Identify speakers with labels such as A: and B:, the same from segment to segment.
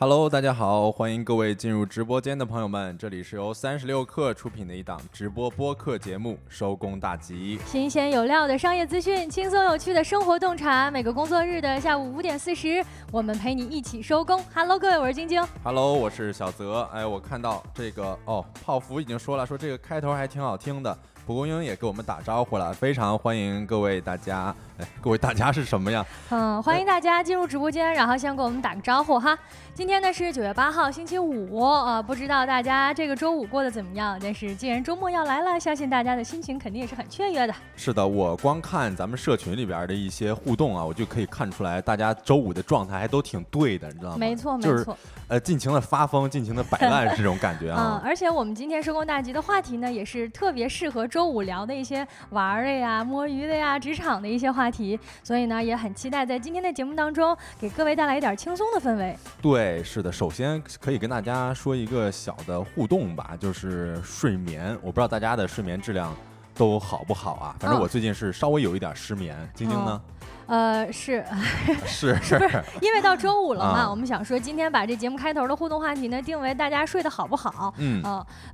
A: Hello，大家好，欢迎各位进入直播间的朋友们，这里是由三十六氪出品的一档直播播客节目《收工大吉》，
B: 新鲜有料的商业资讯，轻松有趣的生活洞察，每个工作日的下午五点四十，我们陪你一起收工。Hello，各位，我是晶晶。
A: Hello，我是小泽。哎，我看到这个哦，泡芙已经说了，说这个开头还挺好听的。蒲公英也给我们打招呼了，非常欢迎各位大家。哎，各位大家是什么呀？
B: 嗯，欢迎大家进入直播间，然后先给我们打个招呼哈。今天呢是九月八号，星期五啊，不知道大家这个周五过得怎么样？但是既然周末要来了，相信大家的心情肯定也是很雀跃的。
A: 是的，我光看咱们社群里边的一些互动啊，我就可以看出来，大家周五的状态还都挺对的，你知道吗？
B: 没错，没
A: 错，呃，尽情的发疯，尽情的摆烂这种感觉啊。
B: 嗯，而且我们今天收工大吉的话题呢，也是特别适合周五聊的一些玩的呀、摸鱼的呀、职场的一些话题，所以呢，也很期待在今天的节目当中给各位带来一点轻松的氛围。
A: 对，是的，首先。可以跟大家说一个小的互动吧，就是睡眠。我不知道大家的睡眠质量都好不好啊？反正我最近是稍微有一点失眠。晶晶呢？
B: 呃，是
A: 是
B: 是，因为到周五了嘛？我们想说今天把这节目开头的互动话题呢定为大家睡得好不好？嗯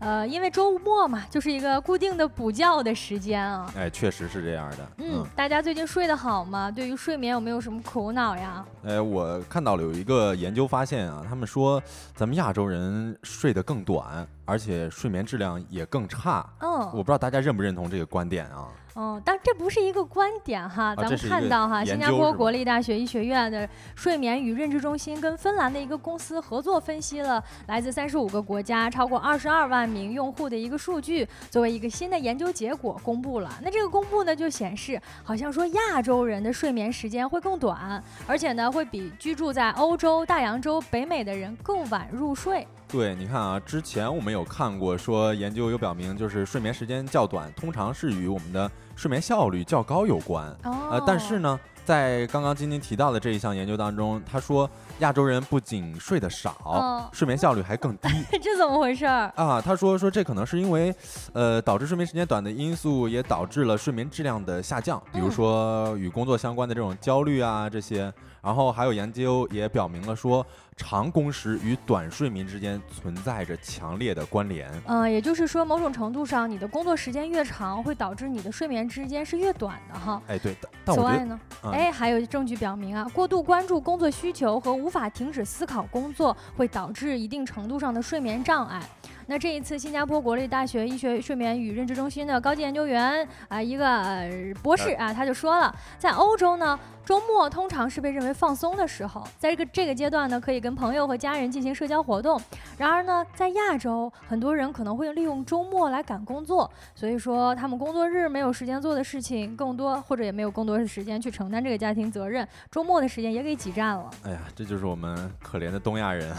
B: 呃，因为周末嘛，就是一个固定的补觉的时间啊。
A: 哎，确实是这样的。
B: 嗯，大家最近睡得好吗？对于睡眠有没有什么苦恼呀？
A: 哎，我看到了有一个研究发现啊，他们说咱们亚洲人睡得更短，而且睡眠质量也更差。嗯，我不知道大家认不认同这个观点啊？
B: 哦，但这不是一个观点哈，咱们看到哈，新加坡国立大学医学院的睡眠与认知中心跟芬兰的一个公司合作分析了来自三十五个国家超过二十二万名用户的一个数据，作为一个新的研究结果公布了。那这个公布呢，就显示好像说亚洲人的睡眠时间会更短，而且呢，会比居住在欧洲、大洋洲、北美的人更晚入睡。
A: 对，你看啊，之前我们有看过说研究有表明，就是睡眠时间较短，通常是与我们的睡眠效率较高有关。哦。呃，但是呢，在刚刚晶晶提到的这一项研究当中，他说亚洲人不仅睡得少，睡眠效率还更低。
B: 这怎么回事儿？
A: 啊，他说说这可能是因为，呃，导致睡眠时间短的因素也导致了睡眠质量的下降，比如说与工作相关的这种焦虑啊这些。然后还有研究也表明了说。长工时与短睡眠之间存在着强烈的关联。
B: 嗯，也就是说，某种程度上，你的工作时间越长，会导致你的睡眠之间是越短的哈。
A: 哎，对的。
B: 此外呢，哎，还有证据表明啊，过度关注工作需求和无法停止思考工作，会导致一定程度上的睡眠障碍。那这一次，新加坡国立大学医学睡眠与认知中心的高级研究员啊，一个博士啊，他就说了，在欧洲呢，周末通常是被认为放松的时候，在这个这个阶段呢，可以跟朋友和家人进行社交活动。然而呢，在亚洲，很多人可能会利用周末来赶工作，所以说他们工作日没有时间做的事情更多，或者也没有更多的时间去承担这个家庭责任，周末的时间也给挤占了。
A: 哎呀，这就是我们可怜的东亚人。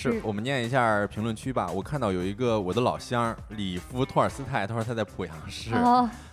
A: 是我们念一下评论区吧。我看到有一个我的老乡里夫托尔斯泰，他说他在濮阳市。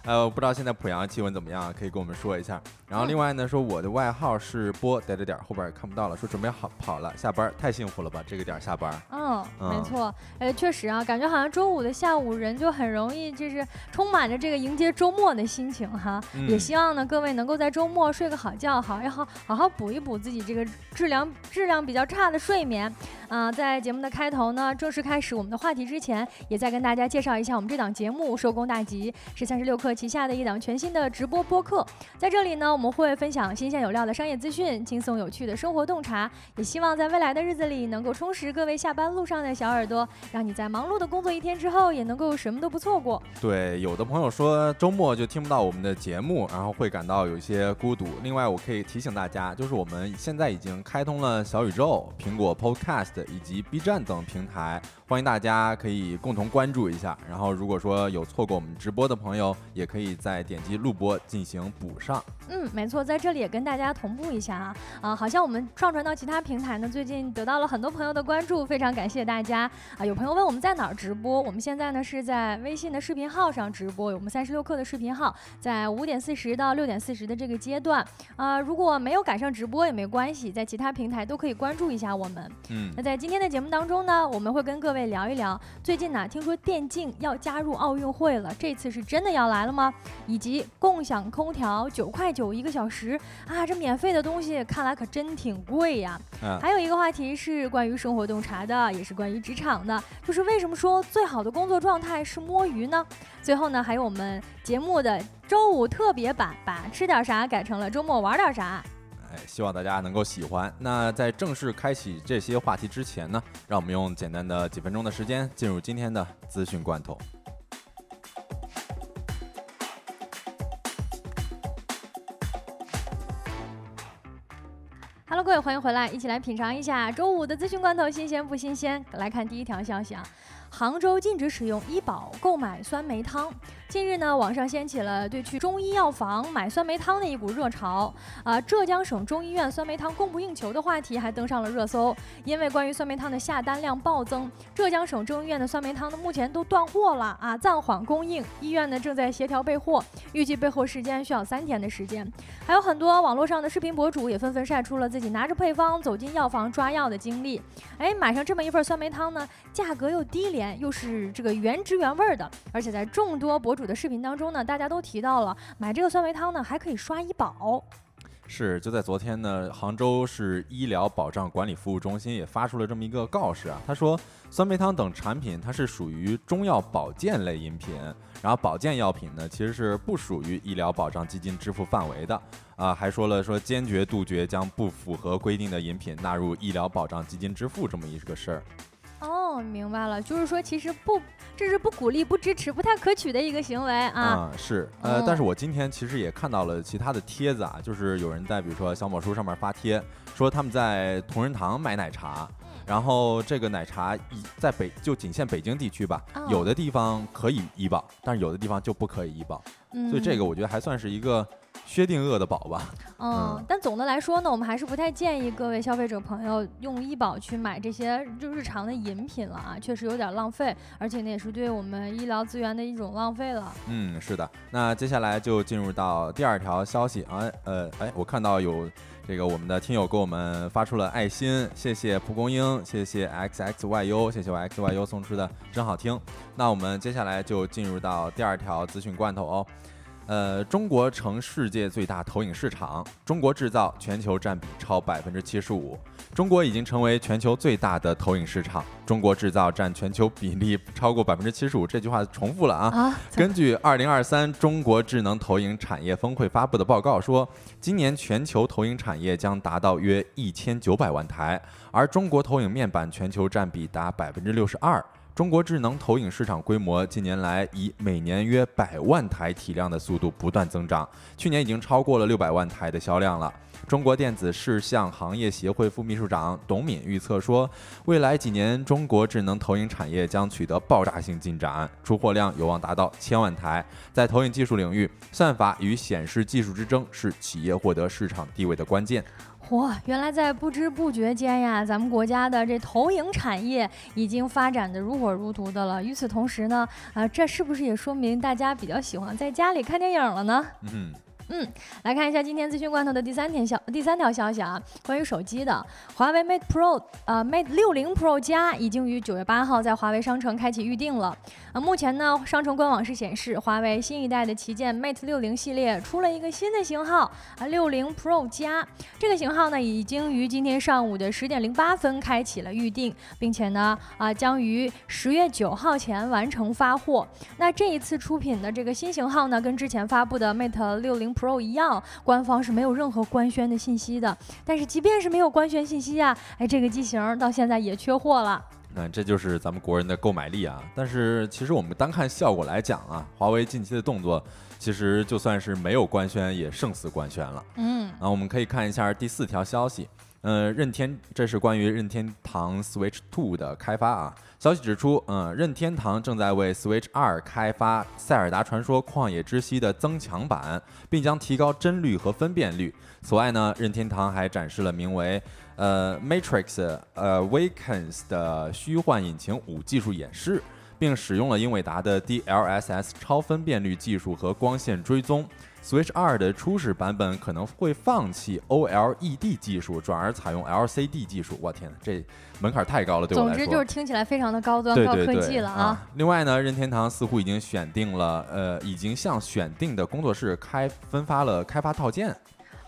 A: 呃，不知道现在濮阳气温怎么样，可以跟我们说一下。然后另外呢，说我的外号是波点点点，后边也看不到了。说准备好跑了，下班太幸福了吧？这个点下班。
B: 嗯，没错。哎，确实啊，感觉好像周五的下午人就很容易，就是充满着这个迎接周末的心情哈。也希望呢，各位能够在周末睡个好觉，好要好好好补一补自己这个质量质量比较差的睡眠。啊，在节目的开头呢，正式开始我们的话题之前，也再跟大家介绍一下我们这档节目《收工大吉》，是三十六氪。旗下的一档全新的直播播客，在这里呢，我们会分享新鲜有料的商业资讯，轻松有趣的生活洞察，也希望在未来的日子里能够充实各位下班路上的小耳朵，让你在忙碌的工作一天之后也能够什么都不错过。
A: 对，有的朋友说周末就听不到我们的节目，然后会感到有一些孤独。另外，我可以提醒大家，就是我们现在已经开通了小宇宙、苹果 Podcast 以及 B 站等平台，欢迎大家可以共同关注一下。然后，如果说有错过我们直播的朋友，也可以再点击录播进行补上。
B: 嗯，没错，在这里也跟大家同步一下啊啊，好像我们上传到其他平台呢，最近得到了很多朋友的关注，非常感谢大家啊！有朋友问我们在哪儿直播，我们现在呢是在微信的视频号上直播，有我们三十六课的视频号，在五点四十到六点四十的这个阶段啊，如果没有赶上直播也没关系，在其他平台都可以关注一下我们。嗯，那在今天的节目当中呢，我们会跟各位聊一聊，最近呢听说电竞要加入奥运会了，这次是真的要来了吗？吗？以及共享空调九块九一个小时啊，这免费的东西看来可真挺贵呀。还有一个话题是关于生活洞察的，也是关于职场的，就是为什么说最好的工作状态是摸鱼呢？最后呢，还有我们节目的周五特别版，把吃点啥改成了周末玩点啥。
A: 哎希望大家能够喜欢。那在正式开启这些话题之前呢，让我们用简单的几分钟的时间进入今天的资讯罐头。
B: Hello，各位，欢迎回来，一起来品尝一下周五的资讯罐头新鲜不新鲜？来看第一条消息啊，杭州禁止使用医保购买酸梅汤。近日呢，网上掀起了对去中医药房买酸梅汤的一股热潮啊！浙江省中医院酸梅汤供不应求的话题还登上了热搜。因为关于酸梅汤的下单量暴增，浙江省中医院的酸梅汤呢目前都断货了啊，暂缓供应。医院呢正在协调备货，预计备货时间需要三天的时间。还有很多网络上的视频博主也纷纷晒出了自己拿着配方走进药房抓药的经历。哎，买上这么一份酸梅汤呢，价格又低廉，又是这个原汁原味的，而且在众多博主。我的视频当中呢，大家都提到了买这个酸梅汤呢，还可以刷医保。
A: 是，就在昨天呢，杭州市医疗保障管理服务中心也发出了这么一个告示啊，他说酸梅汤等产品它是属于中药保健类饮品，然后保健药品呢其实是不属于医疗保障基金支付范围的啊，还说了说坚决杜绝将不符合规定的饮品纳入医疗保障基金支付这么一个事儿。
B: 哦，明白了，就是说其实不。这是不鼓励、不支持、不太可取的一个行为啊！
A: 啊，是，呃，但是我今天其实也看到了其他的帖子啊，就是有人在比如说小某书上面发帖，说他们在同仁堂买奶茶，然后这个奶茶一在北就仅限北京地区吧，有的地方可以医保，但是有的地方就不可以医保，所以这个我觉得还算是一个。薛定谔的宝吧，
B: 嗯，但总的来说呢，我们还是不太建议各位消费者朋友用医保去买这些就日常的饮品了啊，确实有点浪费，而且呢也是对我们医疗资源的一种浪费了。
A: 嗯，是的，那接下来就进入到第二条消息啊，呃，哎，我看到有这个我们的听友给我们发出了爱心，谢谢蒲公英，谢谢 X X Y U，谢谢我 X Y U 送出的真好听。那我们接下来就进入到第二条资讯罐头哦。呃，中国成世界最大投影市场，中国制造全球占比超百分之七十五，中国已经成为全球最大的投影市场，中国制造占全球比例超过百分之七十五。这句话重复了啊！根据二零二三中国智能投影产业峰会发布的报告说，今年全球投影产业将达到约一千九百万台，而中国投影面板全球占比达百分之六十二。中国智能投影市场规模近年来以每年约百万台体量的速度不断增长，去年已经超过了六百万台的销量了。中国电子视像行业协会副秘书长董敏预测说，未来几年中国智能投影产业将取得爆炸性进展，出货量有望达到千万台。在投影技术领域，算法与显示技术之争是企业获得市场地位的关键。
B: 哇，原来在不知不觉间呀，咱们国家的这投影产业已经发展的如火如荼的了。与此同时呢，啊，这是不是也说明大家比较喜欢在家里看电影了呢？嗯。嗯，来看一下今天资讯罐头的第三天消第三条消息啊，关于手机的，华为 Mate Pro 啊，Mate 六零 Pro 加已经于九月八号在华为商城开启预定了。啊，目前呢，商城官网是显示，华为新一代的旗舰 Mate 六零系列出了一个新的型号啊，六零 Pro 加这个型号呢，已经于今天上午的十点零八分开启了预定，并且呢，啊，将于十月九号前完成发货。那这一次出品的这个新型号呢，跟之前发布的 Mate 六零 Pro 一样，官方是没有任何官宣的信息的。但是即便是没有官宣信息啊，哎，这个机型到现在也缺货了。
A: 那这就是咱们国人的购买力啊。但是其实我们单看效果来讲啊，华为近期的动作，其实就算是没有官宣，也胜似官宣了。嗯，那我们可以看一下第四条消息。呃，任天，这是关于任天堂 Switch Two 的开发啊。消息指出，嗯，任天堂正在为 Switch 二开发《塞尔达传说：旷野之息》的增强版，并将提高帧率和分辨率。此外呢，任天堂还展示了名为呃 Matrix 呃 Awakens 的虚幻引擎五技术演示，并使用了英伟达的 DLSS 超分辨率技术和光线追踪。Switch 二的初始版本可能会放弃 OLED 技术，转而采用 LCD 技术。我天，这门槛太高了，对我来
B: 说。总之就是听起来非常的高端高科技了
A: 啊！另外呢，任天堂似乎已经选定了，呃，已经向选定的工作室开分发了开发套件。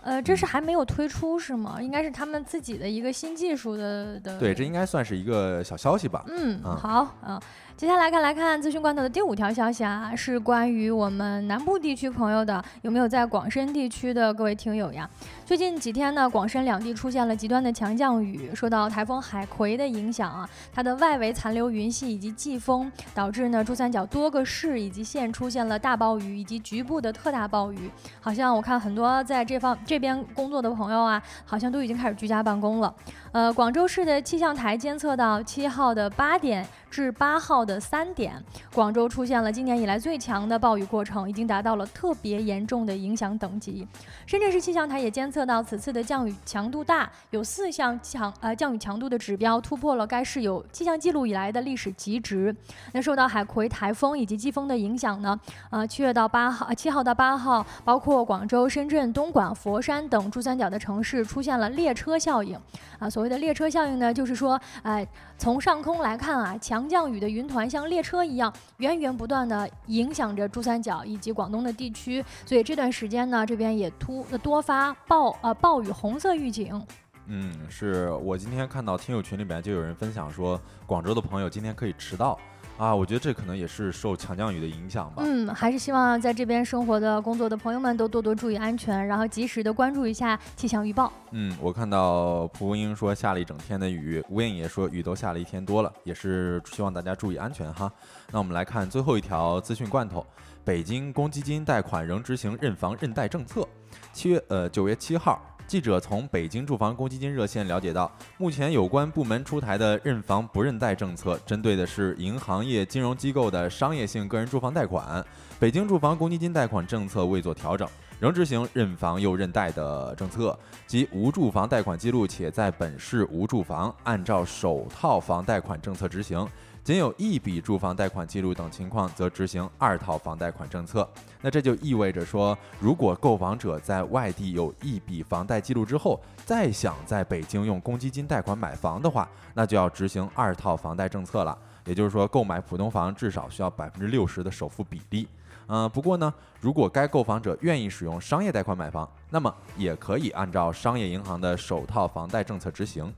B: 呃，这是还没有推出是吗？应该是他们自己的一个新技术的的。
A: 对，这应该算是一个小消息吧。
B: 嗯，好，嗯。接下来看来看资讯罐头的第五条消息啊，是关于我们南部地区朋友的，有没有在广深地区的各位听友呀？最近几天呢，广深两地出现了极端的强降雨，受到台风海葵的影响啊，它的外围残留云系以及季风，导致呢珠三角多个市以及县出现了大暴雨以及局部的特大暴雨。好像我看很多在这方这边工作的朋友啊，好像都已经开始居家办公了。呃，广州市的气象台监测到七号的八点。至八号的三点，广州出现了今年以来最强的暴雨过程，已经达到了特别严重的影响等级。深圳市气象台也监测到此次的降雨强度大，有四项强呃降雨强度的指标突破了该市有气象记录以来的历史极值。那受到海葵台风以及季风的影响呢，呃，七月到八号，七号到八号，包括广州、深圳、东莞、佛山等珠三角的城市出现了列车效应。啊，所谓的列车效应呢，就是说，哎，从上空来看啊，强。降雨的云团像列车一样源源不断的影响着珠三角以及广东的地区，所以这段时间呢，这边也突多发暴呃暴雨红色预警。
A: 嗯，是我今天看到听友群里面就有人分享说，广州的朋友今天可以迟到。啊，我觉得这可能也是受强降雨的影响吧。
B: 嗯，还是希望在这边生活的工作的朋友们都多多注意安全，然后及时的关注一下气象预报。
A: 嗯，我看到蒲公英说下了一整天的雨，吴燕也说雨都下了一天多了，也是希望大家注意安全哈。那我们来看最后一条资讯罐头，北京公积金贷款仍执行认房认贷政策，七月呃九月七号。记者从北京住房公积金热线了解到，目前有关部门出台的认房不认贷政策，针对的是银行业金融机构的商业性个人住房贷款。北京住房公积金贷款政策未做调整，仍执行认房又认贷的政策，即无住房贷款记录且在本市无住房，按照首套房贷款政策执行。仅有一笔住房贷款记录等情况，则执行二套房贷款政策。那这就意味着说，如果购房者在外地有一笔房贷记录之后，再想在北京用公积金贷款买房的话，那就要执行二套房贷政策了。也就是说，购买普通房至少需要百分之六十的首付比例。嗯，不过呢，如果该购房者愿意使用商业贷款买房，那么也可以按照商业银行的首套房贷政策执行。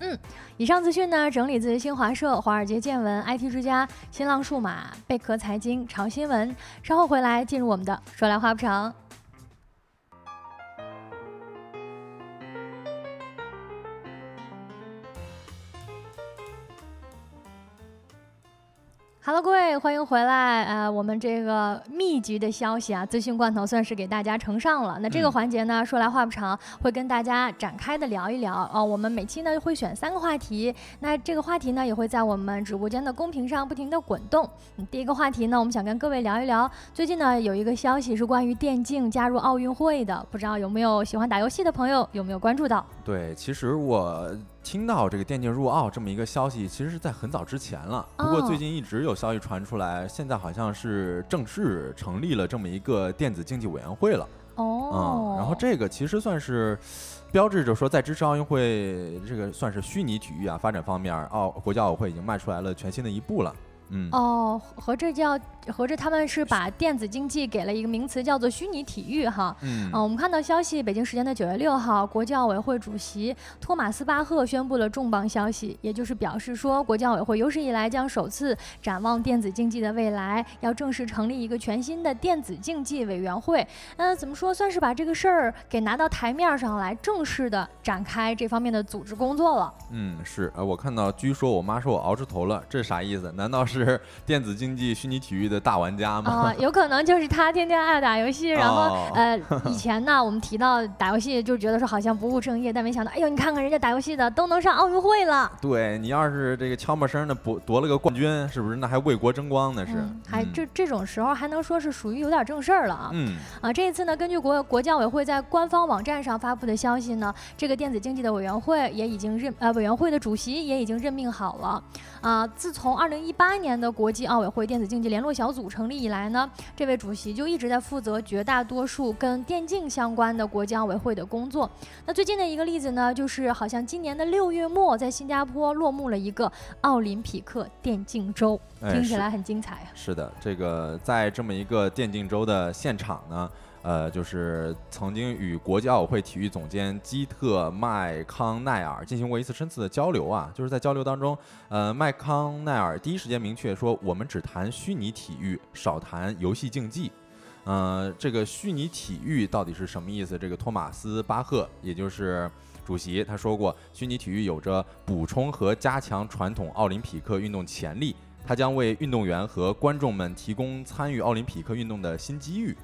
B: 嗯，以上资讯呢，整理自新华社、华尔街见闻、IT 之家、新浪数码、贝壳财经、潮新闻。稍后回来进入我们的说来话不长。Hello，各位，欢迎回来。呃，我们这个密集的消息啊，资讯罐头算是给大家呈上了。那这个环节呢，说来话不长，会跟大家展开的聊一聊啊。我们每期呢会选三个话题，那这个话题呢也会在我们直播间的公屏上不停的滚动。第一个话题呢，我们想跟各位聊一聊，最近呢有一个消息是关于电竞加入奥运会的，不知道有没有喜欢打游戏的朋友有没有关注到？
A: 对，其实我。听到这个电竞入奥这么一个消息，其实是在很早之前了。不过最近一直有消息传出来，现在好像是正式成立了这么一个电子竞技委员会了。哦，嗯，然后这个其实算是标志着说，在支持奥运会这个算是虚拟体育啊发展方面，奥国际奥委会已经迈出来了全新的一步了。嗯，
B: 哦，合着叫。合着他们是把电子竞技给了一个名词，叫做虚拟体育，哈。嗯。我们看到消息，北京时间的九月六号，国际奥委会主席托马斯巴赫宣布了重磅消息，也就是表示说，国际奥委会有史以来将首次展望电子竞技的未来，要正式成立一个全新的电子竞技委员会。那怎么说，算是把这个事儿给拿到台面上来，正式的展开这方面的组织工作了。
A: 嗯，是。呃，我看到，据说我妈说我熬出头了，这啥意思？难道是电子竞技、虚拟体育的？大玩家吗？
B: 啊，有可能就是他天天爱打游戏，然后呃，以前呢，我们提到打游戏就觉得说好像不务正业，但没想到，哎呦，你看看人家打游戏的都能上奥运会了。
A: 对你要是这个悄没声的夺夺了个冠军，是不是那还为国争光呢？是，
B: 还这这种时候还能说是属于有点正事儿了啊。嗯啊，这一次呢，根据国国教委会在官方网站上发布的消息呢，这个电子竞技的委员会也已经任呃委员会的主席也已经任命好了。啊，自从二零一八。年的国际奥委会电子竞技联络小组成立以来呢，这位主席就一直在负责绝大多数跟电竞相关的国际奥委会的工作。那最近的一个例子呢，就是好像今年的六月末，在新加坡落幕了一个奥林匹克电竞周，听起来很精彩啊。
A: 是的，这个在这么一个电竞周的现场呢。呃，就是曾经与国际奥委会体育总监基特麦康奈尔进行过一次深次的交流啊，就是在交流当中，呃，麦康奈尔第一时间明确说，我们只谈虚拟体育，少谈游戏竞技。呃，这个虚拟体育到底是什么意思？这个托马斯巴赫，也就是主席，他说过，虚拟体育有着补充和加强传统奥林匹克运动潜力，它将为运动员和观众们提供参与奥林匹克运动的新机遇。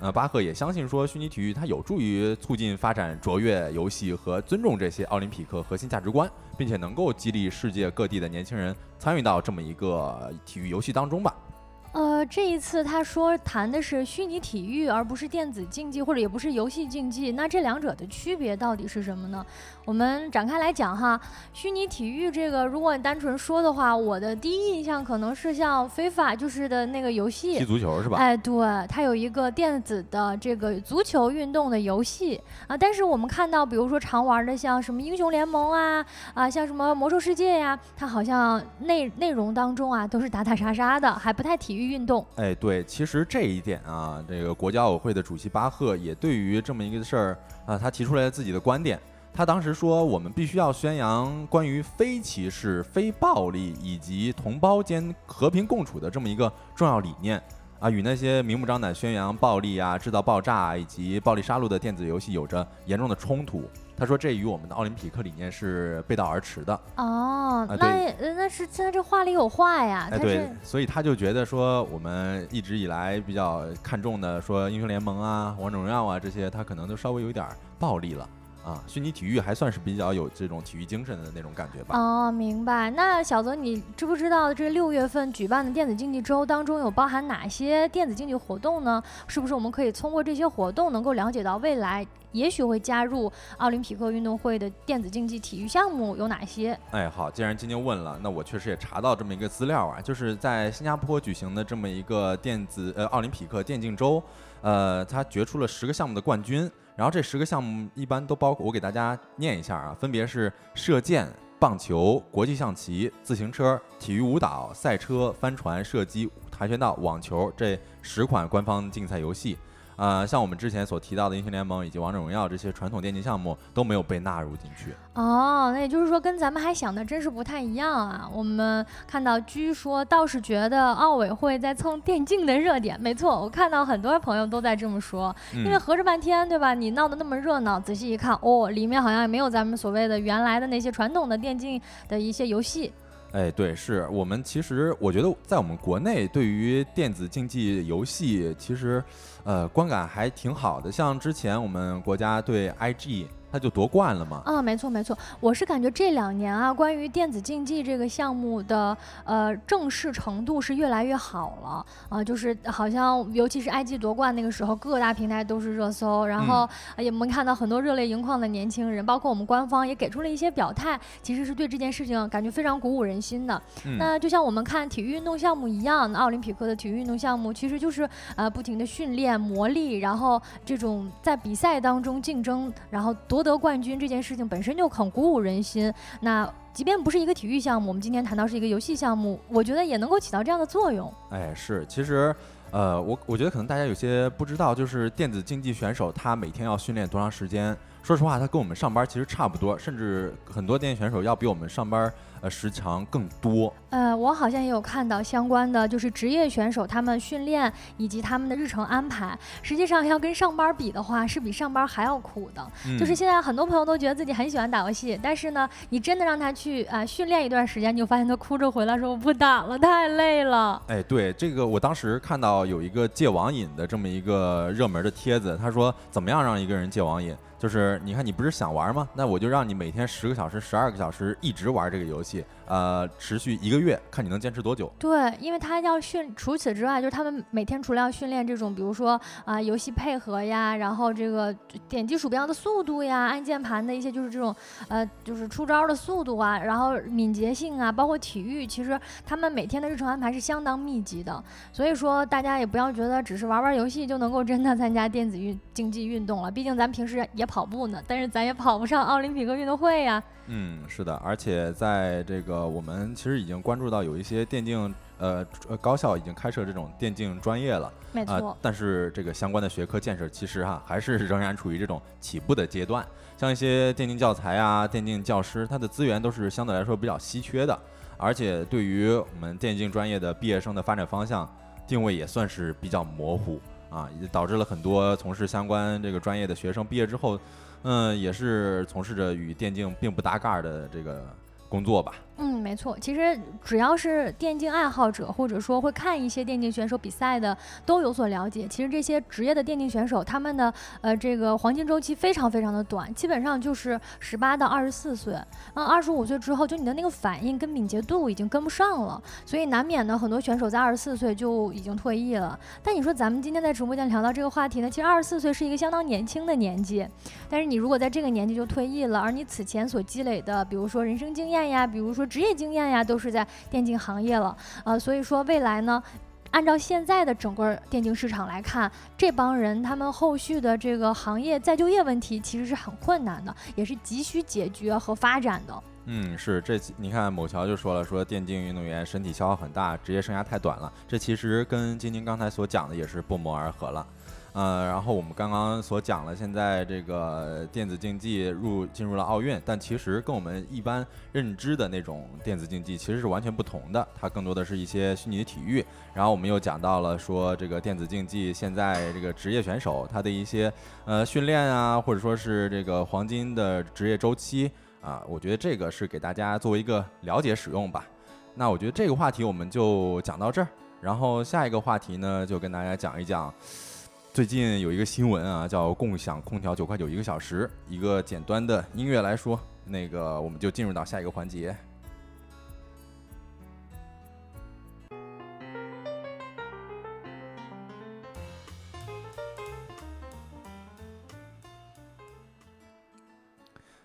A: 呃，巴赫也相信说，虚拟体育它有助于促进发展卓越游戏和尊重这些奥林匹克核心价值观，并且能够激励世界各地的年轻人参与到这么一个体育游戏当中吧。
B: 呃，这一次他说谈的是虚拟体育，而不是电子竞技，或者也不是游戏竞技。那这两者的区别到底是什么呢？我们展开来讲哈。虚拟体育这个，如果你单纯说的话，我的第一印象可能是像非法就是的那个游戏，
A: 踢足球是吧？
B: 哎，对，它有一个电子的这个足球运动的游戏啊。但是我们看到，比如说常玩的像什么英雄联盟啊啊，像什么魔兽世界呀，它好像内内容当中啊都是打打杀杀的，还不太体育。运动，
A: 哎，对，其实这一点啊，这个国家奥委会的主席巴赫也对于这么一个事儿啊，他提出来自己的观点。他当时说，我们必须要宣扬关于非歧视、非暴力以及同胞间和平共处的这么一个重要理念啊，与那些明目张胆宣扬暴力啊、制造爆炸以及暴力杀戮的电子游戏有着严重的冲突。他说：“这与我们的奥林匹克理念是背道而驰的。”
B: 哦，那那是现在这话里有话呀。
A: 哎，对，所以他就觉得说，我们一直以来比较看重的，说英雄联盟啊、王者荣耀啊这些，他可能都稍微有一点暴力了。啊，虚拟体育还算是比较有这种体育精神的那种感觉吧。
B: 哦，明白。那小泽，你知不知道这六月份举办的电子竞技周当中有包含哪些电子竞技活动呢？是不是我们可以通过这些活动能够了解到未来也许会加入奥林匹克运动会的电子竞技体育项目有哪些？
A: 哎，好，既然晶晶问了，那我确实也查到这么一个资料啊，就是在新加坡举行的这么一个电子呃奥林匹克电竞周，呃，它决出了十个项目的冠军。然后这十个项目一般都包括，我给大家念一下啊，分别是射箭、棒球、国际象棋、自行车、体育舞蹈、赛车、帆船、射击、跆拳道、网球这十款官方竞赛游戏。呃，像我们之前所提到的英雄联盟以及王者荣耀这些传统电竞项目都没有被纳入进去。
B: 哦，那也就是说跟咱们还想的真是不太一样啊。我们看到据说倒是觉得奥委会在蹭电竞的热点，没错，我看到很多朋友都在这么说。因为合着半天，对吧？你闹得那么热闹，仔细一看，哦，里面好像也没有咱们所谓的原来的那些传统的电竞的一些游戏。
A: 哎，对，是我们其实我觉得在我们国内对于电子竞技游戏，其实，呃，观感还挺好的。像之前我们国家对 IG。他就夺冠了吗？
B: 啊，没错没错，我是感觉这两年啊，关于电子竞技这个项目的呃正式程度是越来越好了啊，就是好像尤其是 IG 夺冠那个时候，各大平台都是热搜，然后也我们看到很多热泪盈眶的年轻人，包括我们官方也给出了一些表态，其实是对这件事情感觉非常鼓舞人心的。那就像我们看体育运动项目一样，那奥林匹克的体育运动项目其实就是呃不停的训练磨砺，然后这种在比赛当中竞争，然后夺。得冠军这件事情本身就很鼓舞人心。那即便不是一个体育项目，我们今天谈到是一个游戏项目，我觉得也能够起到这样的作用。
A: 哎，是，其实，呃，我我觉得可能大家有些不知道，就是电子竞技选手他每天要训练多长时间？说实话，他跟我们上班其实差不多，甚至很多电竞选手要比我们上班。呃，时长更多。
B: 呃，我好像也有看到相关的，就是职业选手他们训练以及他们的日程安排，实际上要跟上班比的话，是比上班还要苦的。就是现在很多朋友都觉得自己很喜欢打游戏，但是呢，你真的让他去啊训练一段时间，你就发现他哭着回来说我不打了，太累了。
A: 哎，对，这个我当时看到有一个戒网瘾的这么一个热门的帖子，他说怎么样让一个人戒网瘾？就是你看，你不是想玩吗？那我就让你每天十个小时、十二个小时一直玩这个游戏，呃，持续一个月，看你能坚持多久。
B: 对，因为他要训，除此之外，就是他们每天除了要训练这种，比如说啊，游戏配合呀，然后这个点击鼠标的速度呀，按键盘的一些就是这种呃，就是出招的速度啊，然后敏捷性啊，包括体育，其实他们每天的日程安排是相当密集的。所以说，大家也不要觉得只是玩玩游戏就能够真的参加电子运竞技运动了，毕竟咱平时也。跑步呢，但是咱也跑不上奥林匹克运动会呀。
A: 嗯，是的，而且在这个我们其实已经关注到有一些电竞呃高校已经开设这种电竞专业了，
B: 没错。
A: 但是这个相关的学科建设其实哈还是仍然处于这种起步的阶段。像一些电竞教材啊、电竞教师，它的资源都是相对来说比较稀缺的，而且对于我们电竞专业的毕业生的发展方向定位也算是比较模糊。啊，也导致了很多从事相关这个专业的学生毕业之后，嗯，也是从事着与电竞并不搭嘎的这个工作吧。
B: 嗯，没错，其实只要是电竞爱好者，或者说会看一些电竞选手比赛的，都有所了解。其实这些职业的电竞选手，他们的呃这个黄金周期非常非常的短，基本上就是十八到二十四岁。嗯，二十五岁之后，就你的那个反应跟敏捷度已经跟不上了，所以难免呢，很多选手在二十四岁就已经退役了。但你说咱们今天在直播间聊到这个话题呢，其实二十四岁是一个相当年轻的年纪，但是你如果在这个年纪就退役了，而你此前所积累的，比如说人生经验呀，比如说职业经验呀，都是在电竞行业了，呃，所以说未来呢，按照现在的整个电竞市场来看，这帮人他们后续的这个行业再就业问题其实是很困难的，也是急需解决和发展的。
A: 嗯，是这，你看某桥就说了，说电竞运动员身体消耗很大，职业生涯太短了，这其实跟晶晶刚才所讲的也是不谋而合了。呃，然后我们刚刚所讲了，现在这个电子竞技入进入了奥运，但其实跟我们一般认知的那种电子竞技其实是完全不同的，它更多的是一些虚拟体育。然后我们又讲到了说，这个电子竞技现在这个职业选手他的一些呃训练啊，或者说是这个黄金的职业周期啊，我觉得这个是给大家作为一个了解使用吧。那我觉得这个话题我们就讲到这儿，然后下一个话题呢，就跟大家讲一讲。最近有一个新闻啊，叫共享空调九块九一个小时。一个简单的音乐来说，那个我们就进入到下一个环节。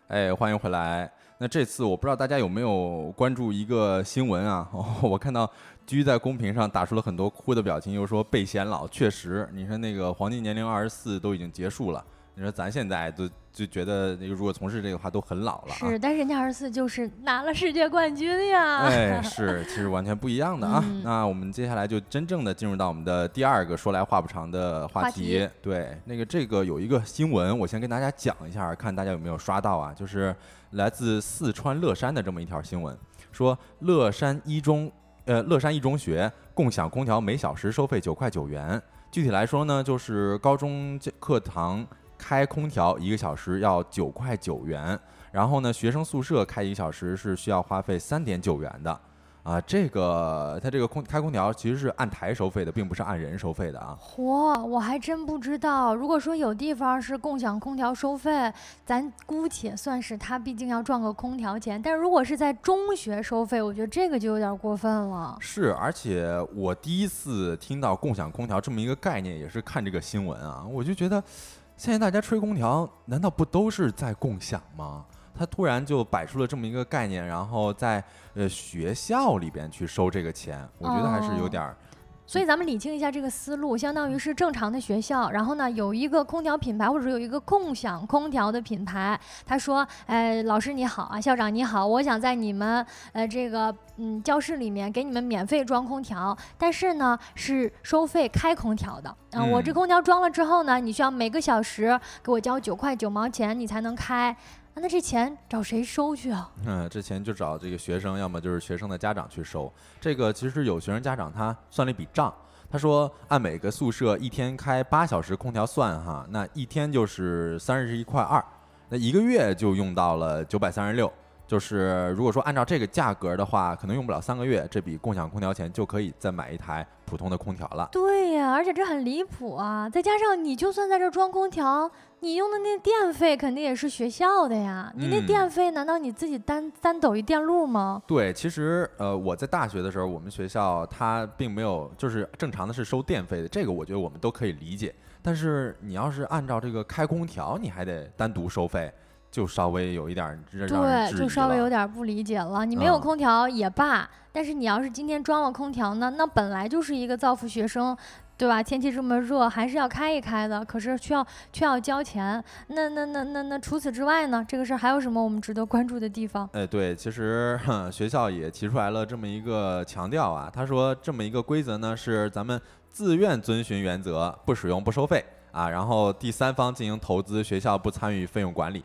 A: 哎，欢迎回来。那这次我不知道大家有没有关注一个新闻啊？我看到。居在公屏上打出了很多哭的表情，又说被显老。确实，你说那个黄金年龄二十四都已经结束了。你说咱现在都就觉得，那个如果从事这个话都很老了。
B: 是，但是人家二十四就是拿了世界冠军呀。
A: 哎，是，其实完全不一样的啊。那我们接下来就真正的进入到我们的第二个说来话不长的话题。对，那个这个有一个新闻，我先跟大家讲一下，看大家有没有刷到啊？就是来自四川乐山的这么一条新闻，说乐山一中。呃，乐山一中学共享空调每小时收费九块九元。具体来说呢，就是高中课堂开空调一个小时要九块九元，然后呢，学生宿舍开一个小时是需要花费三点九元的。啊，这个它这个空开空调其实是按台收费的，并不是按人收费的啊。
B: 嚯，我还真不知道。如果说有地方是共享空调收费，咱姑且算是他毕竟要赚个空调钱。但如果是在中学收费，我觉得这个就有点过分了。
A: 是，而且我第一次听到共享空调这么一个概念，也是看这个新闻啊，我就觉得现在大家吹空调，难道不都是在共享吗？他突然就摆出了这么一个概念，然后在呃学校里边去收这个钱，我觉得还是有点儿。
B: 所以咱们理清一下这个思路，相当于是正常的学校，然后呢有一个空调品牌，或者有一个共享空调的品牌，他说，哎，老师你好啊，校长你好，我想在你们呃这个嗯教室里面给你们免费装空调，但是呢是收费开空调的，嗯，我这空调装了之后呢，你需要每个小时给我交九块九毛钱，你才能开。那这钱找谁收去啊？
A: 嗯，这钱就找这个学生，要么就是学生的家长去收。这个其实有学生家长他算了一笔账，他说按每个宿舍一天开八小时空调算哈，那一天就是三十一块二，那一个月就用到了九百三十六。就是如果说按照这个价格的话，可能用不了三个月，这笔共享空调钱就可以再买一台普通的空调了。
B: 对呀，而且这很离谱啊！再加上你就算在这装空调，你用的那电费肯定也是学校的呀。你那电费难道你自己单单走一电路吗？
A: 对，其实呃，我在大学的时候，我们学校它并没有就是正常的是收电费的，这个我觉得我们都可以理解。但是你要是按照这个开空调，你还得单独收费。就稍微有一点儿
B: 对，就稍微有点不理解了。你没有空调也罢，但是你要是今天装了空调呢，那本来就是一个造福学生，对吧？天气这么热，还是要开一开的。可是需要却要交钱。那那那那那除此之外呢？这个事儿还有什么我们值得关注的地方？
A: 哎，对，其实学校也提出来了这么一个强调啊，他说这么一个规则呢是咱们自愿遵循原则，不使用不收费啊，然后第三方进行投资，学校不参与费用管理。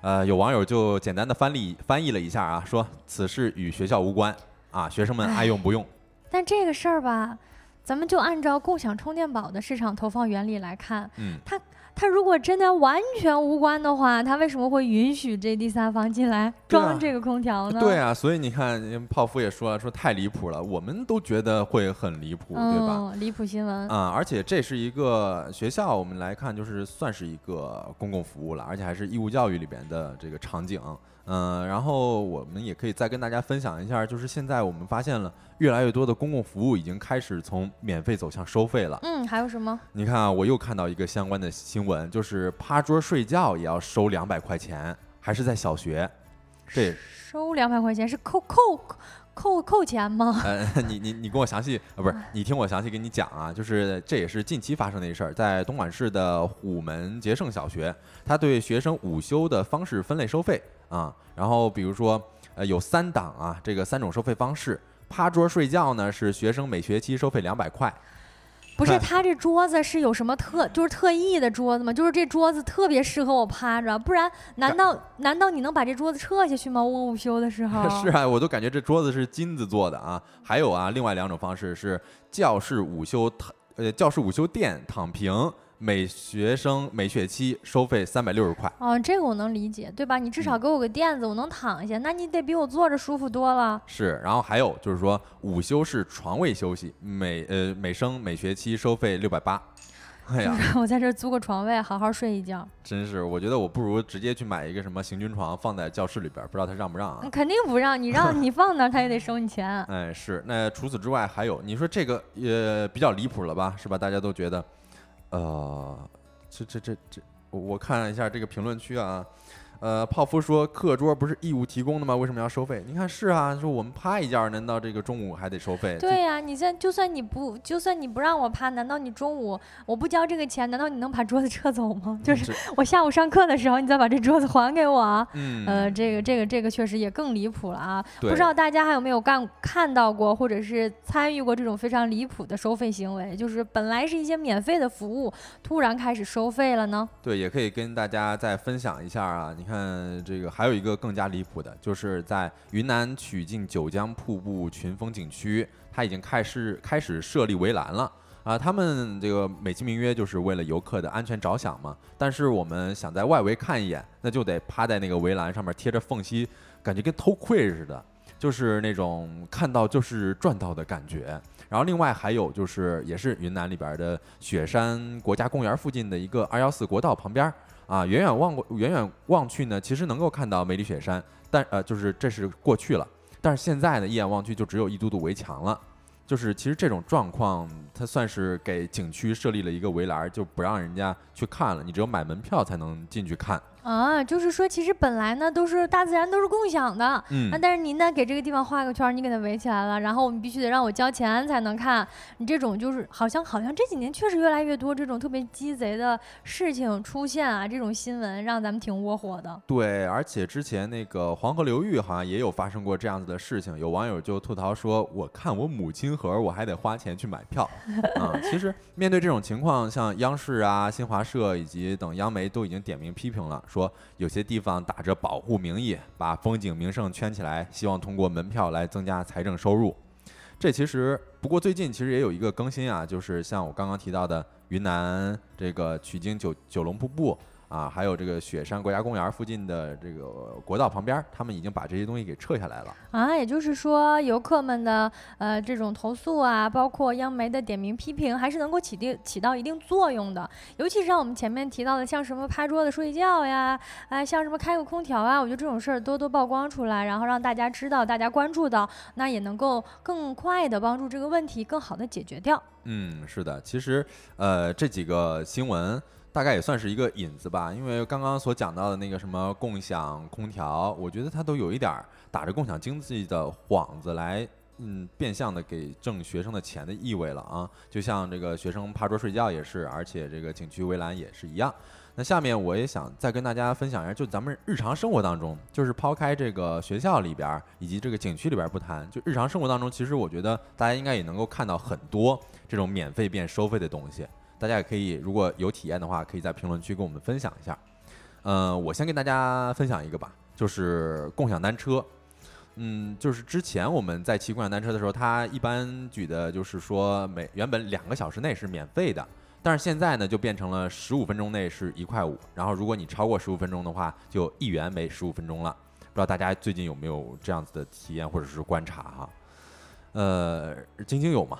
A: 呃，有网友就简单的翻译翻译了一下啊，说此事与学校无关啊，学生们爱用不用。
B: 但这个事儿吧，咱们就按照共享充电宝的市场投放原理来看，嗯，它。它如果真的完全无关的话，它为什么会允许这第三方进来装这个空调呢？
A: 对啊，所以你看，泡芙也说了，说太离谱了，我们都觉得会很离谱，对吧？
B: 离谱新闻
A: 啊！而且这是一个学校，我们来看就是算是一个公共服务了，而且还是义务教育里边的这个场景。嗯，然后我们也可以再跟大家分享一下，就是现在我们发现了越来越多的公共服务已经开始从免费走向收费了。
B: 嗯，还有什么？
A: 你看啊，我又看到一个相关的新闻，就是趴桌睡觉也要收两百块钱，还是在小学。对，
B: 收两百块钱是扣扣扣扣钱吗？
A: 呃，你你你跟我详细啊，不是，你听我详细给你讲啊，就是这也是近期发生的一事儿，在东莞市的虎门捷胜小学，他对学生午休的方式分类收费。啊，然后比如说，呃，有三档啊，这个三种收费方式，趴桌睡觉呢是学生每学期收费两百块。
B: 不是，他这桌子是有什么特，就是特意的桌子吗？就是这桌子特别适合我趴着，不然难道难道你能把这桌子撤下去吗？我午休的时候。
A: 是啊，我都感觉这桌子是金子做的啊。还有啊，另外两种方式是教室午休躺，呃，教室午休垫躺平。每学生每学期收费三百六十块。
B: 哦，这个我能理解，对吧？你至少给我个垫子，我能躺下，那你得比我坐着舒服多了。
A: 是，然后还有就是说，午休是床位休息，每呃每生每学期收费六百八。哎呀，
B: 我在这租个床位，好好睡一觉。
A: 真是，我觉得我不如直接去买一个什么行军床放在教室里边，不知道他让不让啊？
B: 肯定不让，你让 你放那，他也得收你钱。
A: 哎，是。那除此之外还有，你说这个也比较离谱了吧？是吧？大家都觉得。呃，这这这这，我看了一下这个评论区啊。呃，泡芙说课桌不是义务提供的吗？为什么要收费？你看是啊，说我们趴一觉，难道这个中午还得收费？
B: 对呀，你在就算你不就算你不让我趴，难道你中午我不交这个钱，难道你能把桌子撤走吗？就是我下午上课的时候，你再把这桌子还给我。嗯，呃，这个这个这个确实也更离谱了啊！不知道大家还有没有干看到过或者是参与过这种非常离谱的收费行为？就是本来是一些免费的服务，突然开始收费了呢？
A: 对，也可以跟大家再分享一下啊！你。看这个，还有一个更加离谱的，就是在云南曲靖九江瀑布群峰景区，它已经开始开始设立围栏了啊。他们这个美其名曰就是为了游客的安全着想嘛。但是我们想在外围看一眼，那就得趴在那个围栏上面贴着缝隙，感觉跟偷窥似的，就是那种看到就是赚到的感觉。然后另外还有就是，也是云南里边的雪山国家公园附近的一个二幺四国道旁边。啊，远远望过，远远望去呢，其实能够看到梅里雪山，但呃，就是这是过去了，但是现在呢，一眼望去就只有一堵堵围墙了，就是其实这种状况，它算是给景区设立了一个围栏，就不让人家去看了，你只有买门票才能进去看。
B: 啊，就是说，其实本来呢都是大自然都是共享的，嗯，但是您呢给这个地方画个圈，你给它围起来了，然后我们必须得让我交钱才能看。你这种就是好像好像这几年确实越来越多这种特别鸡贼的事情出现啊，这种新闻让咱们挺窝火的。
A: 对，而且之前那个黄河流域好像也有发生过这样子的事情，有网友就吐槽说，我看我母亲河我还得花钱去买票啊。其实面对这种情况，像央视啊、新华社以及等央媒都已经点名批评了。说有些地方打着保护名义，把风景名胜圈起来，希望通过门票来增加财政收入。这其实不过最近其实也有一个更新啊，就是像我刚刚提到的云南这个曲靖九九龙瀑布啊，还有这个雪山国家公园附近的这个国道旁边，他们已经把这些东西给撤下来了。
B: 啊，也就是说，游客们的呃这种投诉啊，包括央媒的点名批评，还是能够起定起到一定作用的。尤其是像我们前面提到的，像什么趴桌子睡觉呀，哎，像什么开个空调啊，我觉得这种事儿多多曝光出来，然后让大家知道，大家关注到，那也能够更快的帮助这个问题更好的解决掉。
A: 嗯，是的，其实呃这几个新闻大概也算是一个引子吧，因为刚刚所讲到的那个什么共享空调，我觉得它都有一点打着共享经济的幌子来，嗯，变相的给挣学生的钱的意味了啊。就像这个学生趴桌睡觉也是，而且这个景区围栏也是一样。那下面我也想再跟大家分享一下，就咱们日常生活当中，就是抛开这个学校里边以及这个景区里边不谈，就日常生活当中，其实我觉得大家应该也能够看到很多这种免费变收费的东西。大家也可以如果有体验的话，可以在评论区跟我们分享一下。嗯，我先跟大家分享一个吧，就是共享单车。嗯，就是之前我们在骑共享单车的时候，它一般举的就是说每原本两个小时内是免费的。但是现在呢，就变成了十五分钟内是一块五，然后如果你超过十五分钟的话，就一元每十五分钟了。不知道大家最近有没有这样子的体验或者是观察哈？呃，晶晶有吗？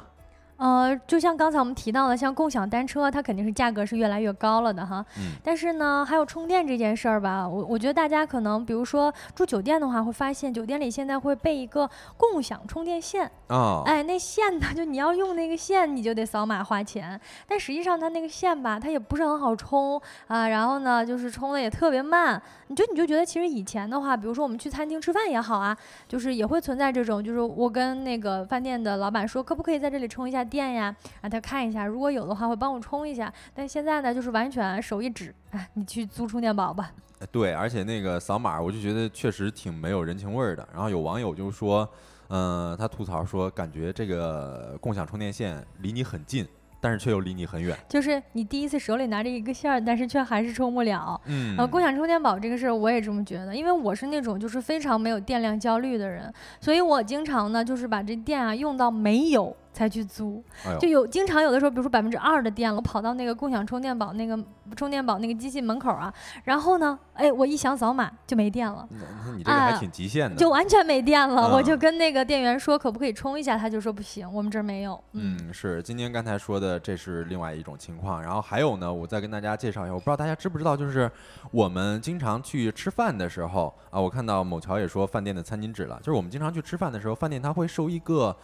B: 呃，就像刚才我们提到的，像共享单车，它肯定是价格是越来越高了的哈。
A: 嗯。
B: 但是呢，还有充电这件事儿吧，我我觉得大家可能，比如说住酒店的话，会发现酒店里现在会备一个共享充电线。
A: 哦。
B: 哎，那线呢，就你要用那个线，你就得扫码花钱。但实际上它那个线吧，它也不是很好充啊。然后呢，就是充的也特别慢。你就你就觉得，其实以前的话，比如说我们去餐厅吃饭也好啊，就是也会存在这种，就是我跟那个饭店的老板说，可不可以在这里充一下。电呀，让他看一下，如果有的话会帮我充一下。但现在呢，就是完全手一指，哎，你去租充电宝吧。
A: 对，而且那个扫码，我就觉得确实挺没有人情味儿的。然后有网友就说，嗯，他吐槽说，感觉这个共享充电线离你很近。但是却又离你很远，
B: 就是你第一次手里拿着一个线儿，但是却还是充不了。
A: 嗯，
B: 呃，共享充电宝这个事儿我也这么觉得，因为我是那种就是非常没有电量焦虑的人，所以我经常呢就是把这电啊用到没有才去租，就有经常有的时候，比如说百分之二的电了，我跑到那个共享充电宝那个充电宝那个机器门口啊，然后呢，哎，我一想扫码就没电了。
A: 那你这个还挺极限的，
B: 就完全没电了，我就跟那个店员说可不可以充一下，他就说不行，我们这儿没有。
A: 嗯，是今天刚才说的。这是另外一种情况，然后还有呢，我再跟大家介绍一下，我不知道大家知不知道，就是我们经常去吃饭的时候啊，我看到某桥也说饭店的餐巾纸了，就是我们经常去吃饭的时候，饭店它会收一个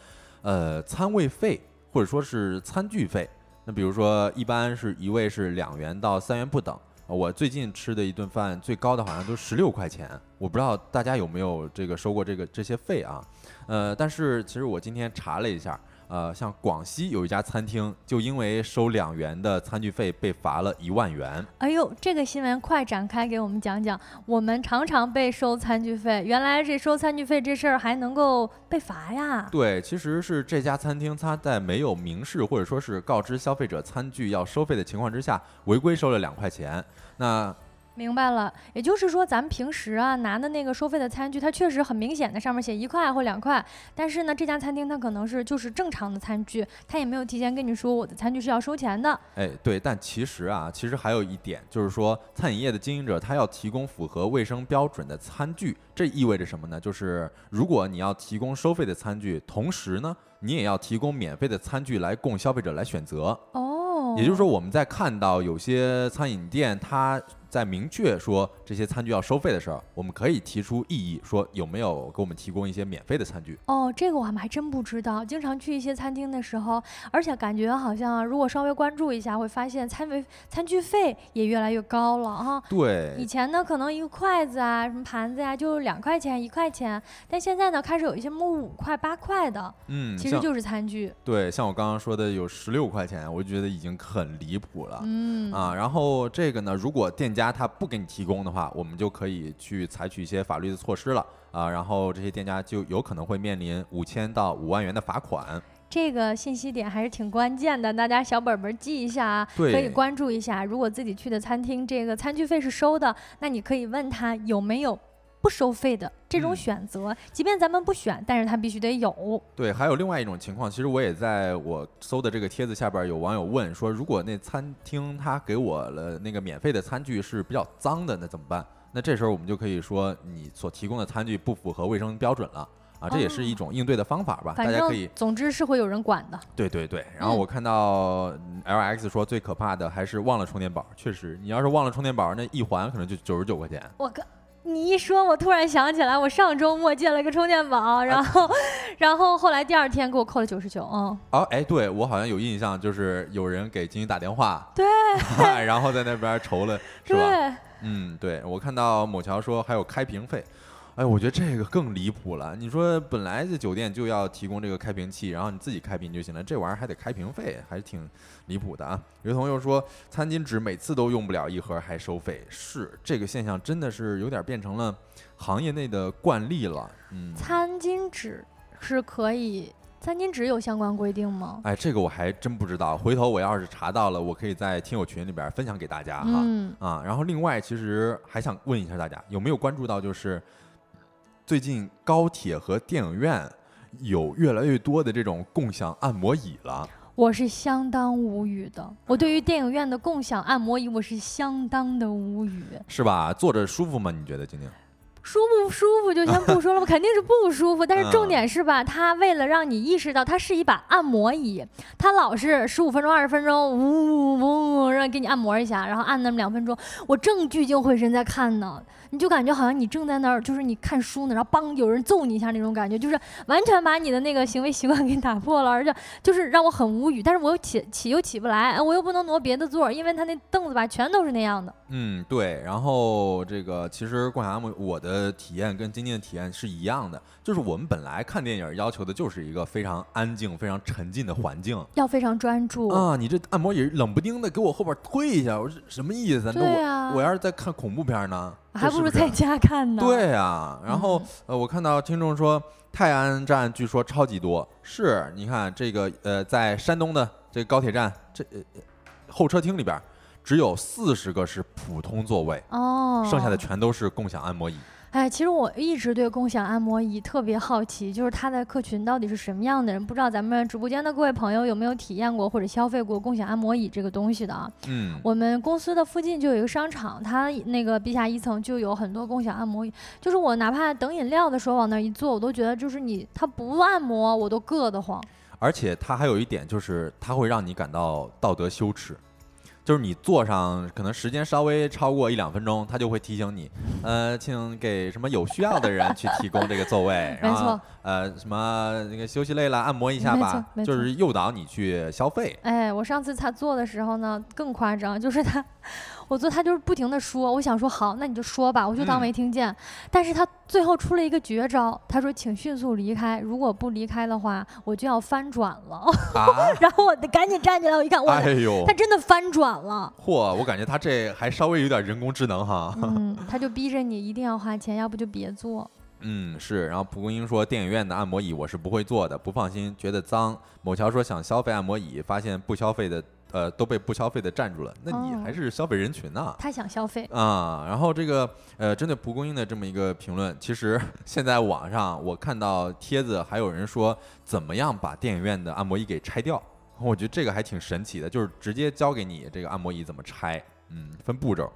A: 呃餐位费或者说是餐具费，那比如说一般是一位是两元到三元不等，我最近吃的一顿饭最高的好像都十六块钱，我不知道大家有没有这个收过这个这些费啊，呃，但是其实我今天查了一下。呃，像广西有一家餐厅，就因为收两元的餐具费被罚了一万元。
B: 哎呦，这个新闻快展开给我们讲讲。我们常常被收餐具费，原来这收餐具费这事儿还能够被罚呀？
A: 对，其实是这家餐厅它在没有明示或者说是告知消费者餐具要收费的情况之下，违规收了两块钱。那。
B: 明白了，也就是说，咱们平时啊拿的那个收费的餐具，它确实很明显的上面写一块或两块，但是呢，这家餐厅它可能是就是正常的餐具，它也没有提前跟你说我的餐具是要收钱的。
A: 哎，对，但其实啊，其实还有一点就是说，餐饮业的经营者他要提供符合卫生标准的餐具，这意味着什么呢？就是如果你要提供收费的餐具，同时呢，你也要提供免费的餐具来供消费者来选择。
B: 哦，
A: 也就是说，我们在看到有些餐饮店它。在明确说这些餐具要收费的时候，我们可以提出异议，说有没有给我们提供一些免费的餐具？
B: 哦，这个我们还真不知道。经常去一些餐厅的时候，而且感觉好像如果稍微关注一下，会发现餐费、餐具费也越来越高了哈。
A: 对，
B: 以前呢可能一个筷子啊、什么盘子呀就两块钱、一块钱，但现在呢开始有一些木五块、八块的，
A: 嗯，
B: 其实就是餐具。
A: 对，像我刚刚说的有十六块钱，我就觉得已经很离谱了。
B: 嗯
A: 啊，然后这个呢，如果店家家他不给你提供的话，我们就可以去采取一些法律的措施了啊，然后这些店家就有可能会面临五千到五万元的罚款。
B: 这个信息点还是挺关键的，大家小本本记一下啊，可以关注一下。如果自己去的餐厅这个餐具费是收的，那你可以问他有没有不收费的这种选择，即便咱们不选，但是它必须得有。
A: 对，还有另外一种情况，其实我也在我搜的这个帖子下边有网友问说，如果那餐厅他给我了那个免费的餐具是比较脏的，那怎么办？那这时候我们就可以说，你所提供的餐具不符合卫生标准了啊，这也是一种应对的方法吧。大家可以，
B: 总之是会有人管的。
A: 对对对。然后我看到 L X 说最可怕的还是忘了充电宝，确实，你要是忘了充电宝，那一环可能就九十九块钱。
B: 我靠！你一说，我突然想起来，我上周末借了个充电宝，然后，然后后来第二天给我扣了九十九。嗯。
A: 哦，哎，对我好像有印象，就是有人给金金打电话，
B: 对，
A: 然后在那边筹了，是
B: 吧？
A: 嗯，对，我看到某桥说还有开瓶费，哎，我觉得这个更离谱了。你说本来这酒店就要提供这个开瓶器，然后你自己开瓶就行了，这玩意儿还得开瓶费，还是挺离谱的啊。有同学说餐巾纸每次都用不了一盒还收费，是这个现象真的是有点变成了行业内的惯例了。嗯，
B: 餐巾纸是可以。餐巾纸有相关规定吗？
A: 哎，这个我还真不知道。回头我要是查到了，我可以在听友群里边分享给大家哈。啊，然后另外，其实还想问一下大家，有没有关注到，就是最近高铁和电影院有越来越多的这种共享按摩椅了？
B: 我是相当无语的。我对于电影院的共享按摩椅，我是相当的无语。
A: 是吧？坐着舒服吗？你觉得，晶晶？
B: 舒不舒服就先不说了吧，肯定是不舒服。但是重点是吧，它为了让你意识到它是一把按摩椅，它老是十五分钟、二十分钟，呜呜呜，让给你按摩一下，然后按那么两分钟，我正聚精会神在看呢。你就感觉好像你正在那儿，就是你看书呢，然后梆有人揍你一下那种感觉，就是完全把你的那个行为习惯给打破了，而且就是让我很无语。但是我又起起又起不来，我又不能挪别的座，因为他那凳子吧全都是那样的。
A: 嗯，对。然后这个其实共享按摩，我的体验跟今天的体验是一样的，就是我们本来看电影要求的就是一个非常安静、非常沉浸的环境，
B: 要非常专注
A: 啊。你这按摩椅冷不丁的给我后边推一下，我是什么意思？
B: 那
A: 我我要是在看恐怖片呢？
B: 还不如在家看呢。
A: 对呀，然后呃，我看到听众说泰安站据说超级多，是你看这个呃，在山东的这个高铁站，这呃候车厅里边只有四十个是普通座位，哦，剩下的全都是共享按摩椅。
B: 哎，其实我一直对共享按摩椅特别好奇，就是它的客群到底是什么样的人？不知道咱们直播间的各位朋友有没有体验过或者消费过共享按摩椅这个东西的啊？
A: 嗯，
B: 我们公司的附近就有一个商场，它那个地下一层就有很多共享按摩椅，就是我哪怕等饮料的时候往那一坐，我都觉得就是你它不按摩我都硌得慌。
A: 而且它还有一点就是，它会让你感到道德羞耻。就是你坐上，可能时间稍微超过一两分钟，他就会提醒你，呃，请给什么有需要的人去提供这个座位，
B: 然后
A: 呃，什么那个休息累了按摩一下吧，就是诱导你去消费。
B: 哎，我上次他做的时候呢，更夸张，就是他。我做他就是不停的说，我想说好，那你就说吧，我就当没听见。但是他最后出了一个绝招，他说请迅速离开，如果不离开的话，我就要翻转了。然后我得赶紧站起来，我一看，哇，他真的翻转了。
A: 嚯，我感觉他这还稍微有点人工智能哈。
B: 嗯，他就逼着你一定要花钱，要不就别做。
A: 嗯，是。然后蒲公英说电影院的按摩椅我是不会坐的，不放心，觉得脏。某桥说想消费按摩椅，发现不消费的。呃，都被不消费的占住了，那你还是消费人群呢？
B: 他想消费
A: 啊。然后这个呃，针对蒲公英的这么一个评论，其实 现在网上我看到帖子，还有人说怎么样把电影院的按摩椅给拆掉？我觉得这个还挺神奇的，就是直接教给你这个按摩椅怎么拆，嗯，分步骤。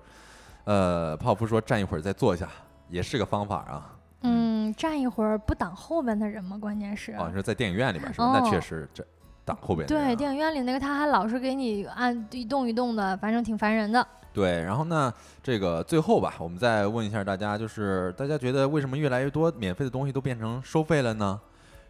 A: 呃，泡芙说站一会儿再坐下也是个方法啊。
B: 嗯，站一会儿不挡后边的人吗？关键是
A: 啊，说在电影院里边是吧？那确实这。挡后边
B: 对电影院里那个他还老是给你按一动一动的，反正挺烦人的。
A: 对，然后呢，这个最后吧，我们再问一下大家，就是大家觉得为什么越来越多免费的东西都变成收费了呢？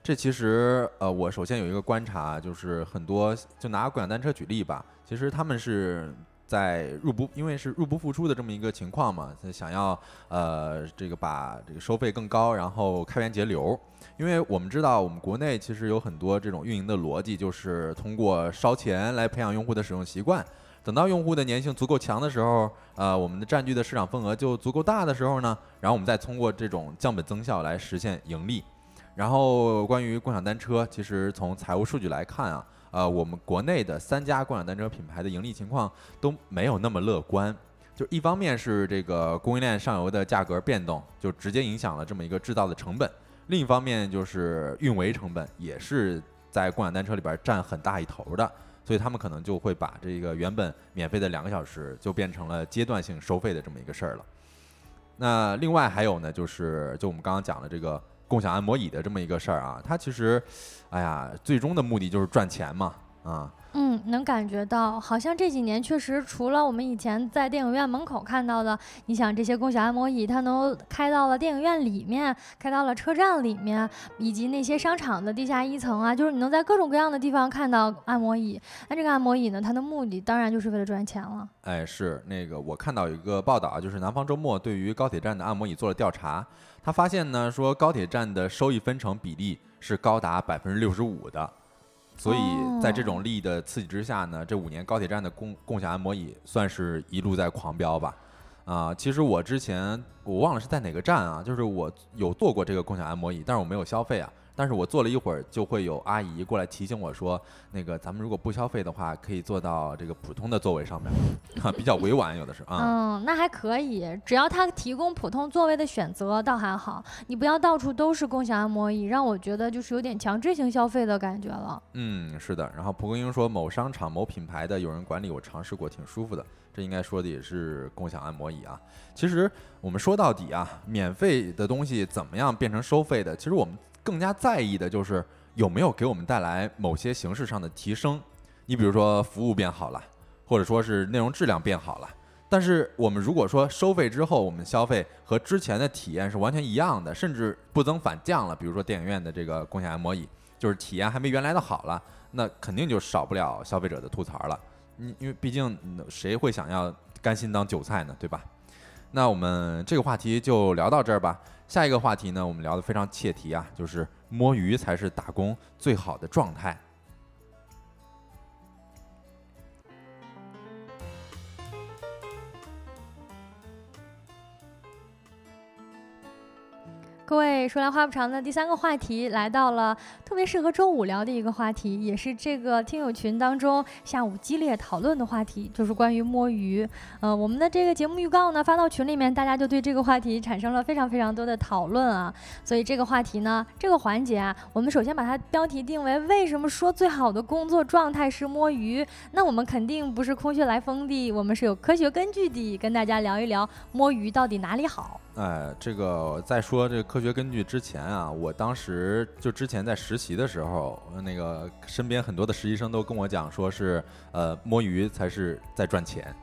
A: 这其实呃，我首先有一个观察，就是很多就拿共享单车举例吧，其实他们是在入不，因为是入不敷出的这么一个情况嘛，想要呃这个把这个收费更高，然后开源节流。因为我们知道，我们国内其实有很多这种运营的逻辑，就是通过烧钱来培养用户的使用习惯。等到用户的粘性足够强的时候，呃，我们的占据的市场份额就足够大的时候呢，然后我们再通过这种降本增效来实现盈利。然后关于共享单车，其实从财务数据来看啊，呃，我们国内的三家共享单车品牌的盈利情况都没有那么乐观。就一方面是这个供应链上游的价格变动，就直接影响了这么一个制造的成本；另一方面就是运维成本也是在共享单车里边占很大一头的，所以他们可能就会把这个原本免费的两个小时就变成了阶段性收费的这么一个事儿了。那另外还有呢，就是就我们刚刚讲的这个共享按摩椅的这么一个事儿啊，它其实，哎呀，最终的目的就是赚钱嘛，啊。
B: 嗯，能感觉到，好像这几年确实，除了我们以前在电影院门口看到的，你想这些共享按摩椅，它能开到了电影院里面，开到了车站里面，以及那些商场的地下一层啊，就是你能在各种各样的地方看到按摩椅。那这个按摩椅呢，它的目的当然就是为了赚钱了。
A: 哎，是那个我看到有一个报道啊，就是南方周末对于高铁站的按摩椅做了调查，他发现呢，说高铁站的收益分成比例是高达百分之六十五的。所以在这种利益的刺激之下呢，这五年高铁站的共共享按摩椅算是一路在狂飙吧。啊，其实我之前我忘了是在哪个站啊，就是我有坐过这个共享按摩椅，但是我没有消费啊。但是我坐了一会儿，就会有阿姨过来提醒我说，那个咱们如果不消费的话，可以坐到这个普通的座位上面，比较委婉，有的是啊。
B: 嗯，那还可以，只要他提供普通座位的选择，倒还好。你不要到处都是共享按摩椅，让我觉得就是有点强制性消费的感觉了。
A: 嗯，是的。然后蒲公英说，某商场某品牌的有人管理，我尝试过，挺舒服的。这应该说的也是共享按摩椅啊。其实我们说到底啊，免费的东西怎么样变成收费的？其实我们。更加在意的就是有没有给我们带来某些形式上的提升，你比如说服务变好了，或者说是内容质量变好了。但是我们如果说收费之后，我们消费和之前的体验是完全一样的，甚至不增反降了，比如说电影院的这个共享按摩椅，就是体验还没原来的好了，那肯定就少不了消费者的吐槽了。你因为毕竟谁会想要甘心当韭菜呢，对吧？那我们这个话题就聊到这儿吧。下一个话题呢，我们聊的非常切题啊，就是摸鱼才是打工最好的状态。
B: 各位说来话不长的第三个话题来到了特别适合周五聊的一个话题，也是这个听友群当中下午激烈讨论的话题，就是关于摸鱼。呃，我们的这个节目预告呢发到群里面，大家就对这个话题产生了非常非常多的讨论啊。所以这个话题呢，这个环节啊，我们首先把它标题定为“为什么说最好的工作状态是摸鱼”？那我们肯定不是空穴来风的，我们是有科学根据的，跟大家聊一聊摸鱼到底哪里好。
A: 哎，这个在说这个科学根据之前啊，我当时就之前在实习的时候，那个身边很多的实习生都跟我讲，说是呃摸鱼才是在赚钱。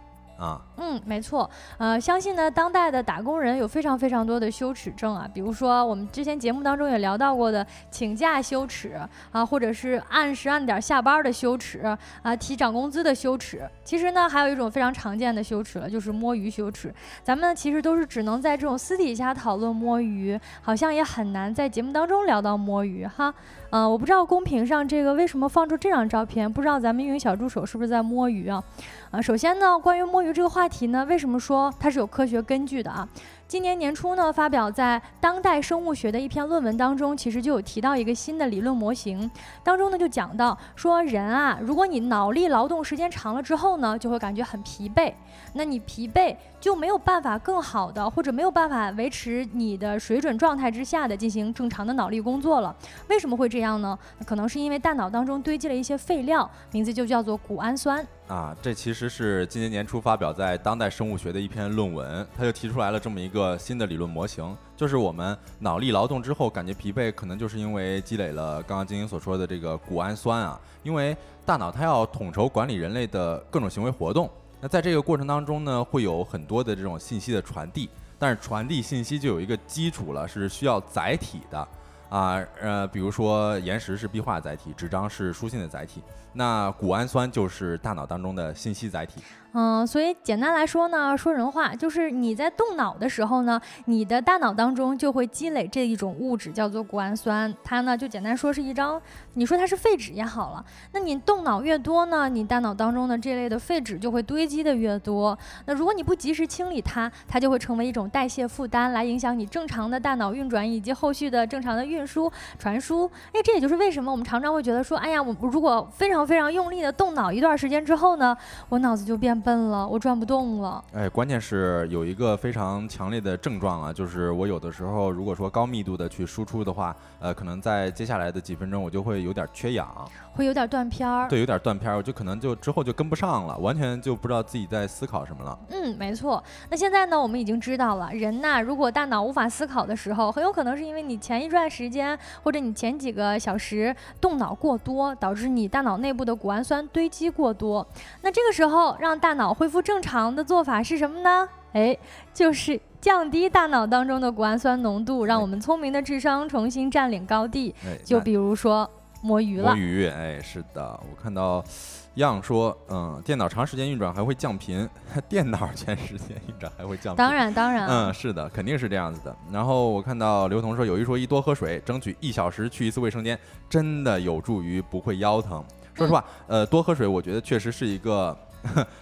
A: 啊，
B: 嗯，没错，呃，相信呢，当代的打工人有非常非常多的羞耻症啊，比如说我们之前节目当中也聊到过的请假羞耻啊，或者是按时按点下班的羞耻啊，提涨工资的羞耻。其实呢，还有一种非常常见的羞耻了，就是摸鱼羞耻。咱们其实都是只能在这种私底下讨论摸鱼，好像也很难在节目当中聊到摸鱼哈。嗯，我不知道公屏上这个为什么放出这张照片，不知道咱们运营小助手是不是在摸鱼啊？啊，首先呢，关于摸鱼这个话题呢，为什么说它是有科学根据的啊？今年年初呢，发表在《当代生物学》的一篇论文当中，其实就有提到一个新的理论模型，当中呢就讲到说，人啊，如果你脑力劳动时间长了之后呢，就会感觉很疲惫，那你疲惫就没有办法更好的或者没有办法维持你的水准状态之下的进行正常的脑力工作了。为什么会这样呢？可能是因为大脑当中堆积了一些废料，名字就叫做谷氨酸。
A: 啊，这其实是今年年初发表在《当代生物学》的一篇论文，他就提出来了这么一个新的理论模型，就是我们脑力劳动之后感觉疲惫，可能就是因为积累了刚刚晶晶所说的这个谷氨酸啊，因为大脑它要统筹管理人类的各种行为活动，那在这个过程当中呢，会有很多的这种信息的传递，但是传递信息就有一个基础了，是需要载体的。啊，呃，比如说岩石是壁画载体，纸张是书信的载体，那谷氨酸就是大脑当中的信息载体。
B: 嗯，所以简单来说呢，说人话就是你在动脑的时候呢，你的大脑当中就会积累这一种物质，叫做谷氨酸。它呢，就简单说是一张，你说它是废纸也好了。那你动脑越多呢，你大脑当中的这类的废纸就会堆积的越多。那如果你不及时清理它，它就会成为一种代谢负担，来影响你正常的大脑运转以及后续的正常的运输、传输。哎，这也就是为什么我们常常会觉得说，哎呀，我如果非常非常用力的动脑一段时间之后呢，我脑子就变笨了，我转不动了。
A: 哎，关键是有一个非常强烈的症状啊，就是我有的时候如果说高密度的去输出的话，呃，可能在接下来的几分钟我就会有点缺氧。
B: 会有点断片儿，
A: 对，有点断片儿，我就可能就之后就跟不上了，完全就不知道自己在思考什么了。
B: 嗯，没错。那现在呢，我们已经知道了，人呐，如果大脑无法思考的时候，很有可能是因为你前一段时间或者你前几个小时动脑过多，导致你大脑内部的谷氨酸堆积过多。那这个时候让大脑恢复正常的做法是什么呢？哎，就是降低大脑当中的谷氨酸浓度，让我们聪明的智商重新占领高地。就比如说。摸鱼了，
A: 摸鱼，哎，是的，我看到样说，嗯，电脑长时间运转还会降频，电脑长时间运转还会降频，
B: 当然，当然，
A: 嗯，是的，肯定是这样子的。然后我看到刘同说，有一说一，多喝水，争取一小时去一次卫生间，真的有助于不会腰疼。说实话，呃，多喝水，我觉得确实是一个。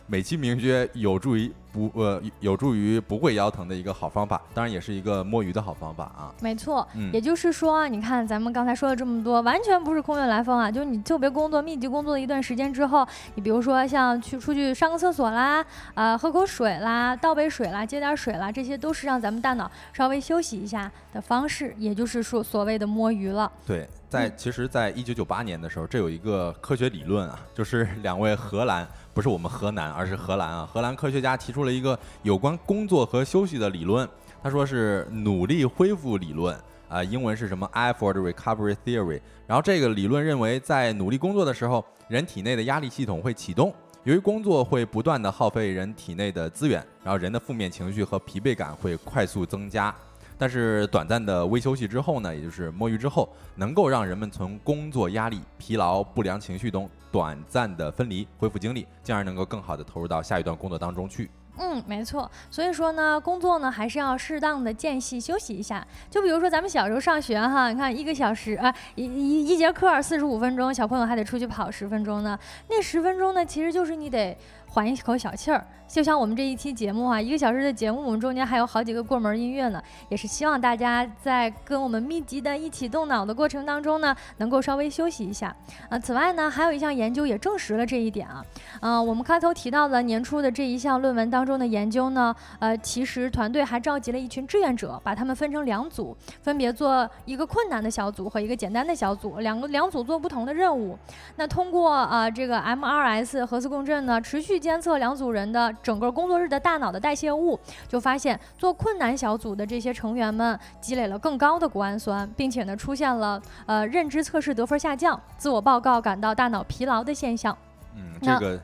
A: 美其名曰有助于不呃有助于不会腰疼的一个好方法，当然也是一个摸鱼的好方法啊。
B: 没错，也就是说，你看咱们刚才说了这么多，完全不是空穴来风啊。就是你特别工作密集工作了一段时间之后，你比如说像去出去上个厕所啦，啊喝口水啦，倒杯水啦，接点水啦，这些都是让咱们大脑稍微休息一下的方式，也就是说所谓的摸鱼了。
A: 对，在其实，在一九九八年的时候，这有一个科学理论啊，就是两位荷兰。不是我们河南，而是荷兰啊！荷兰科学家提出了一个有关工作和休息的理论，他说是努力恢复理论啊，英文是什么？Effort Recovery Theory。然后这个理论认为，在努力工作的时候，人体内的压力系统会启动，由于工作会不断的耗费人体内的资源，然后人的负面情绪和疲惫感会快速增加。但是短暂的微休息之后呢，也就是摸鱼之后，能够让人们从工作压力、疲劳、不良情绪中短暂的分离，恢复精力，进而能够更好的投入到下一段工作当中去。
B: 嗯，没错。所以说呢，工作呢还是要适当的间隙休息一下。就比如说咱们小时候上学哈，你看一个小时啊，一一一节课四十五分钟，小朋友还得出去跑十分钟呢。那十分钟呢，其实就是你得。缓一口小气儿，就像我们这一期节目啊，一个小时的节目，我们中间还有好几个过门音乐呢，也是希望大家在跟我们密集的一起动脑的过程当中呢，能够稍微休息一下啊。此外呢，还有一项研究也证实了这一点啊。嗯，我们开头提到的年初的这一项论文当中的研究呢，呃，其实团队还召集了一群志愿者，把他们分成两组，分别做一个困难的小组和一个简单的小组，两个两组做不同的任务。那通过啊这个 MRS 核磁共振呢，持续监测两组人的整个工作日的大脑的代谢物，就发现做困难小组的这些成员们积累了更高的谷氨酸，并且呢出现了呃认知测试得分下降、自我报告感到大脑疲劳的现象。
A: 嗯，这个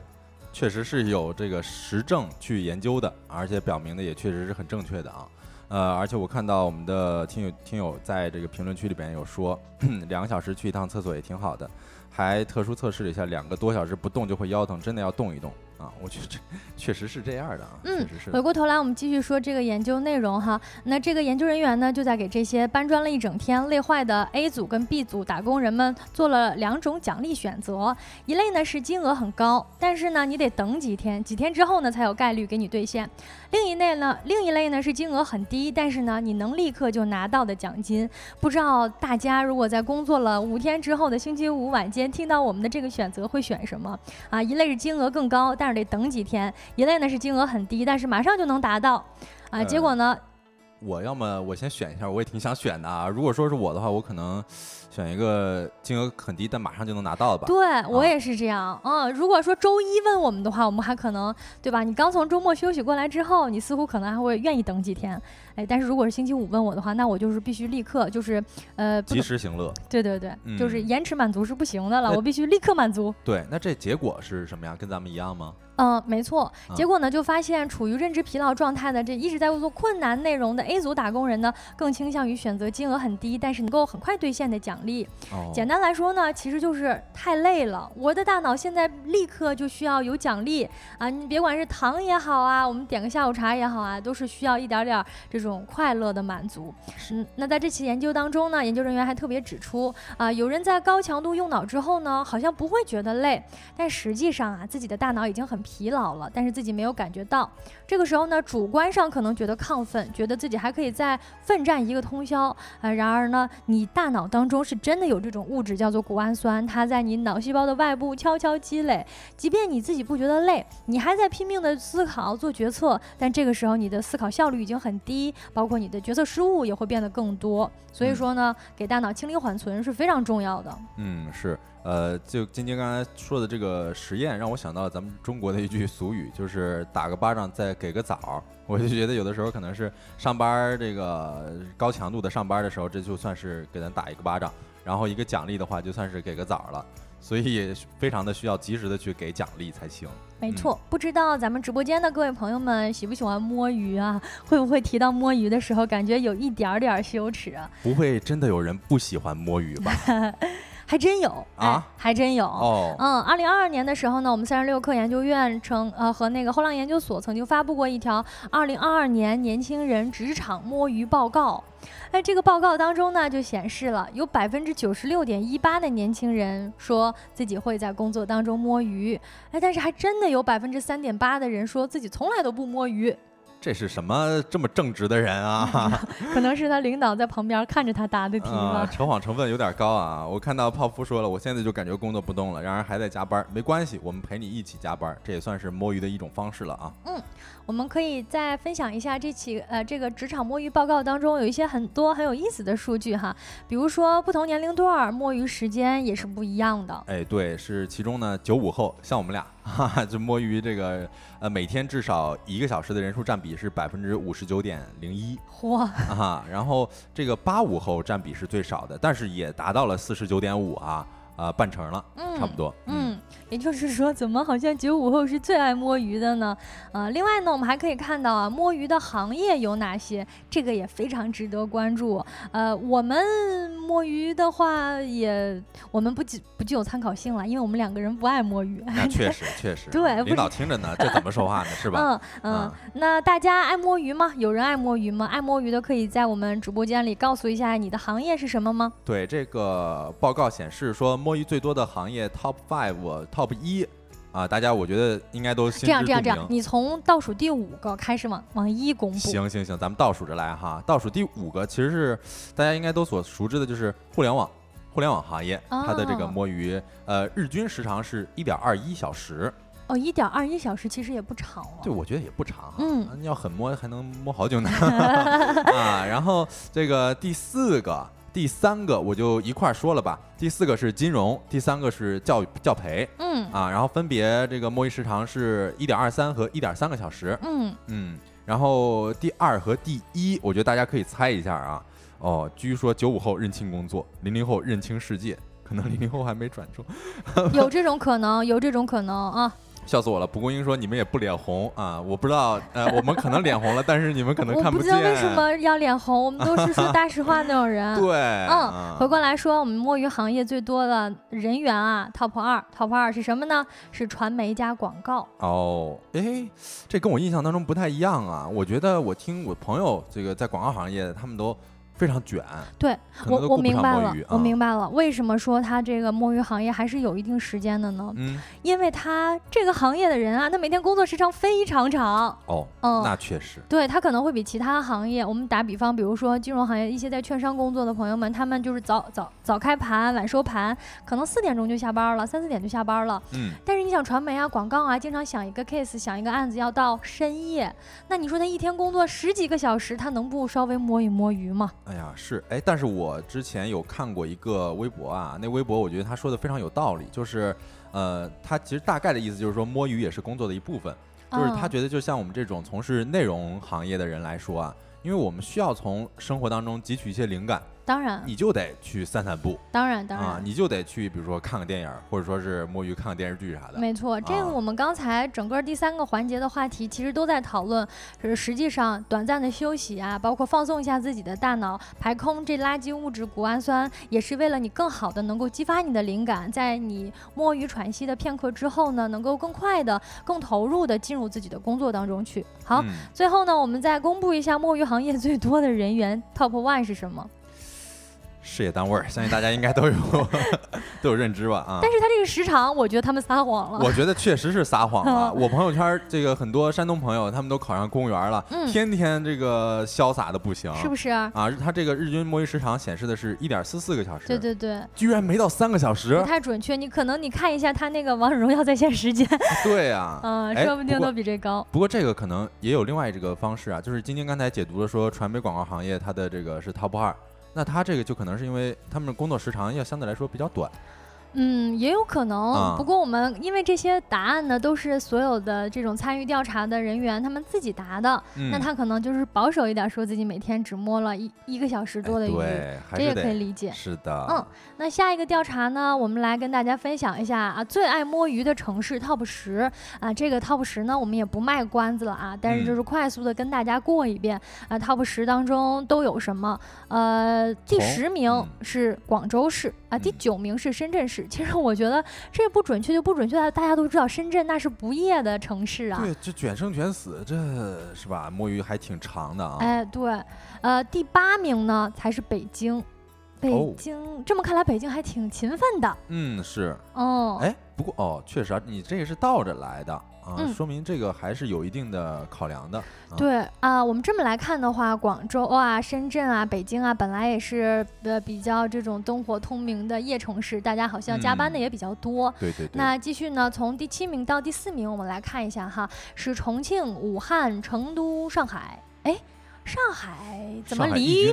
A: 确实是有这个实证去研究的，而且表明的也确实是很正确的啊。呃，而且我看到我们的听友听友在这个评论区里边有说，两个小时去一趟厕所也挺好的，还特殊测试了一下，两个多小时不动就会腰疼，真的要动一动。啊，我觉得这确实是这样的啊。嗯，
B: 回过头来，我们继续说这个研究内容哈。那这个研究人员呢，就在给这些搬砖了一整天、累坏的 A 组跟 B 组打工人们做了两种奖励选择。一类呢是金额很高，但是呢你得等几天，几天之后呢才有概率给你兑现。另一类呢，另一类呢是金额很低，但是呢你能立刻就拿到的奖金。不知道大家如果在工作了五天之后的星期五晚间听到我们的这个选择会选什么啊？一类是金额更高，但得等几天，一类呢是金额很低，但是马上就能达到，啊，结果呢？
A: 我要么我先选一下，我也挺想选的啊。如果说是我的话，我可能。选一个金额很低但马上就能拿到的吧？
B: 对我也是这样。嗯，如果说周一问我们的话，我们还可能对吧？你刚从周末休息过来之后，你似乎可能还会愿意等几天。哎，但是如果是星期五问我的话，那我就是必须立刻就是呃
A: 及时行乐。
B: 对对对，就是延迟满足是不行的了，我必须立刻满足。
A: 对，那这结果是什么呀？跟咱们一样吗？
B: 嗯，没错。结果呢，就发现处于认知疲劳状态的这一直在做困难内容的 A 组打工人呢，更倾向于选择金额很低，但是能够很快兑现的奖励。简单来说呢，其实就是太累了。我的大脑现在立刻就需要有奖励啊！你别管是糖也好啊，我们点个下午茶也好啊，都是需要一点点这种快乐的满足。嗯，那在这期研究当中呢，研究人员还特别指出啊，有人在高强度用脑之后呢，好像不会觉得累，但实际上啊，自己的大脑已经很。疲劳了，但是自己没有感觉到。这个时候呢，主观上可能觉得亢奋，觉得自己还可以再奋战一个通宵。呃，然而呢，你大脑当中是真的有这种物质叫做谷氨酸，它在你脑细胞的外部悄悄积累。即便你自己不觉得累，你还在拼命的思考做决策，但这个时候你的思考效率已经很低，包括你的决策失误也会变得更多。所以说呢，给大脑清理缓存是非常重要的。
A: 嗯，是。呃，就晶晶刚才说的这个实验，让我想到咱们中国的一句俗语，就是打个巴掌再给个枣。我就觉得有的时候可能是上班这个高强度的上班的时候，这就算是给咱打一个巴掌，然后一个奖励的话，就算是给个枣了。所以也非常的需要及时的去给奖励才行。
B: 没错，不知道咱们直播间的各位朋友们喜不喜欢摸鱼啊？会不会提到摸鱼的时候，感觉有一点点羞耻啊？
A: 不会真的有人不喜欢摸鱼吧？
B: 还真有啊，还真有哦。嗯，二零二二年的时候呢，我们三十六氪研究院成呃和那个后浪研究所曾经发布过一条二零二二年年轻人职场摸鱼报告。哎，这个报告当中呢，就显示了有百分之九十六点一八的年轻人说自己会在工作当中摸鱼。哎，但是还真的有百分之三点八的人说自己从来都不摸鱼。
A: 这是什么这么正直的人啊？
B: 可能是他领导在旁边看着他答的题吧。
A: 扯谎成分有点高啊！我看到泡芙说了，我现在就感觉工作不动了，然而还在加班。没关系，我们陪你一起加班，这也算是摸鱼的一种方式了啊。
B: 嗯，我们可以再分享一下这期呃这个职场摸鱼报告当中有一些很多很有意思的数据哈，比如说不同年龄段摸鱼时间也是不一样的。
A: 哎，对，是其中呢九五后，像我们俩。哈哈，就摸鱼这个，呃，每天至少一个小时的人数占比是百分之五十九点零一，
B: 嚯
A: 啊！然后这个八五后占比是最少的，但是也达到了四十九点五啊，啊，半成了，差不多，
B: 嗯。也就是说，怎么好像九五后是最爱摸鱼的呢？呃，另外呢，我们还可以看到啊，摸鱼的行业有哪些？这个也非常值得关注。呃，我们摸鱼的话，也我们不具不具有参考性了，因为我们两个人不爱摸鱼。
A: 那确实确实。
B: 对，
A: 领导听着呢，这怎么说话呢？是
B: 吧？嗯嗯。那大家爱摸鱼吗？有人爱摸鱼吗？爱摸鱼的可以在我们直播间里告诉一下你的行业是什么吗？
A: 对，这个报告显示说，摸鱼最多的行业 Top Five。Top 一啊，大家我觉得应该都心
B: 这样这样这样，你从倒数第五个开始往往一公布。
A: 行行行，咱们倒数着来哈。倒数第五个其实是大家应该都所熟知的，就是互联网，互联网行业它的这个摸鱼，呃，日均时长是一点二一小时。
B: 哦，一点二一小时其实也不长了。
A: 对，我觉得也不长哈。嗯，你要狠摸还能摸好久呢。啊，然后这个第四个。第三个我就一块儿说了吧。第四个是金融，第三个是教育教培，嗯啊，然后分别这个摸鱼时长是一点二三和一点三个小时，嗯嗯，然后第二和第一，我觉得大家可以猜一下啊。哦，据说九五后认清工作，零零后认清世界，可能零零后还没转正，
B: 有这种可能，有这种可能啊。
A: 笑死我了！蒲公英说：“你们也不脸红啊？我不知道，呃，我们可能脸红了，但是你们可能看
B: 不见。”我不知道为什么要脸红，我们都是说大实话那种人。
A: 对，
B: 嗯，回过来说，我们摸鱼行业最多的人员啊，Top 二，Top 二是什么呢？是传媒加广告。
A: 哦，哎，这跟我印象当中不太一样啊！我觉得我听我朋友这个在广告行业，他们都。非常卷，
B: 对我我明白了，我明白了，为什么说他这个摸鱼行业还是有一定时间的呢？嗯，因为他这个行业的人啊，他每天工作时长非常长。
A: 哦，嗯，那确实，
B: 对他可能会比其他行业，我们打比方，比如说金融行业，一些在券商工作的朋友们，他们就是早早早开盘，晚收盘，可能四点钟就下班了，三四点就下班了。嗯，但是你想传媒啊、广告啊，经常想一个 case，想一个案子要到深夜，那你说他一天工作十几个小时，他能不稍微摸一摸鱼吗？
A: 哎呀，是哎，但是我之前有看过一个微博啊，那微博我觉得他说的非常有道理，就是，呃，他其实大概的意思就是说摸鱼也是工作的一部分，就是他觉得就像我们这种从事内容行业的人来说啊，因为我们需要从生活当中汲取一些灵感。
B: 当然，
A: 你就得去散散步。
B: 当然，当然
A: 啊，你就得去，比如说看个电影，或者说是摸鱼看个电视剧啥的。
B: 没错，这个我们刚才整个第三个环节的话题，其实都在讨论，就是实际上短暂的休息啊，包括放松一下自己的大脑，排空这垃圾物质谷氨酸，也是为了你更好的能够激发你的灵感，在你摸鱼喘息的片刻之后呢，能够更快的、更投入的进入自己的工作当中去。好，最后呢，我们再公布一下摸鱼行业最多的人员，Top One 是什么？
A: 事业单位，相信大家应该都有 都有认知吧？啊！
B: 但是他这个时长，我觉得他们撒谎了。
A: 我觉得确实是撒谎了。我朋友圈这个很多山东朋友，他们都考上公务员了，天天这个潇洒的不行，
B: 是不是？
A: 啊，他这个日均摸鱼时长显示的是一点四四个小时。
B: 对对对，
A: 居然没到三个小时，
B: 不太准确。你可能你看一下他那个王者荣耀在线时间。
A: 对呀，
B: 嗯，说不定都比这高。
A: 不过这个可能也有另外这个方式啊，就是晶晶刚才解读了说，传媒广告行业它的这个是 top 二。那他这个就可能是因为他们的工作时长要相对来说比较短。
B: 嗯，也有可能。不过我们因为这些答案呢，都是所有的这种参与调查的人员他们自己答的，那他可能就是保守一点，说自己每天只摸了一一个小时多的鱼，这也可以理解。
A: 是的。
B: 嗯，那下一个调查呢，我们来跟大家分享一下啊，最爱摸鱼的城市 TOP 十啊，这个 TOP 十呢，我们也不卖关子了啊，但是就是快速的跟大家过一遍啊，TOP 十当中都有什么？呃，第十名是广州市啊，第九名是深圳市。其实我觉得这不准确就不准确大家都知道深圳那是不夜的城市啊。
A: 对，这卷生卷死，这是吧？摸鱼还挺长的啊。
B: 哎，对，呃，第八名呢才是北京。北京这么看来，北京还挺勤奋的。
A: 嗯，是。
B: 哦。
A: 哎，不过哦，确实啊，你这个是倒着来的。啊，说明这个还是有一定的考量的。
B: 对啊，我们这么来看的话，广州啊、深圳啊、北京啊，本来也是呃比较这种灯火通明的夜城市，大家好像加班的也比较多。
A: 对对对。
B: 那继续呢，从第七名到第四名，我们来看一下哈，是重庆、武汉、成都、上海。哎，上海怎么离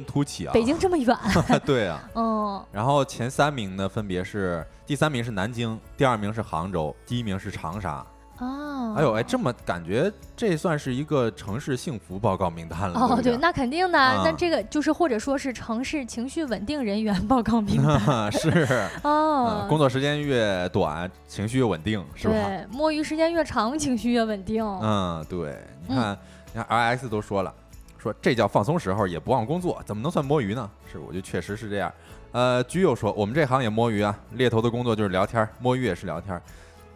B: 北京这么远？
A: 对啊。
B: 嗯。
A: 然后前三名呢，分别是第三名是南京，第二名是杭州，第一名是长沙。
B: 哦，
A: 哎呦哎，这么感觉这算是一个城市幸福报告名单了。哦，
B: 对，那肯定的。那这个就是或者说是城市情绪稳定人员报告名单。
A: 是
B: 哦，
A: 工作时间越短，情绪越稳定，是吧？
B: 对，摸鱼时间越长，情绪越稳定。
A: 嗯，对。你看，你看，R X 都说了，说这叫放松时候也不忘工作，怎么能算摸鱼呢？是，我觉得确实是这样。呃，居友说，我们这行也摸鱼啊，猎头的工作就是聊天，摸鱼也是聊天。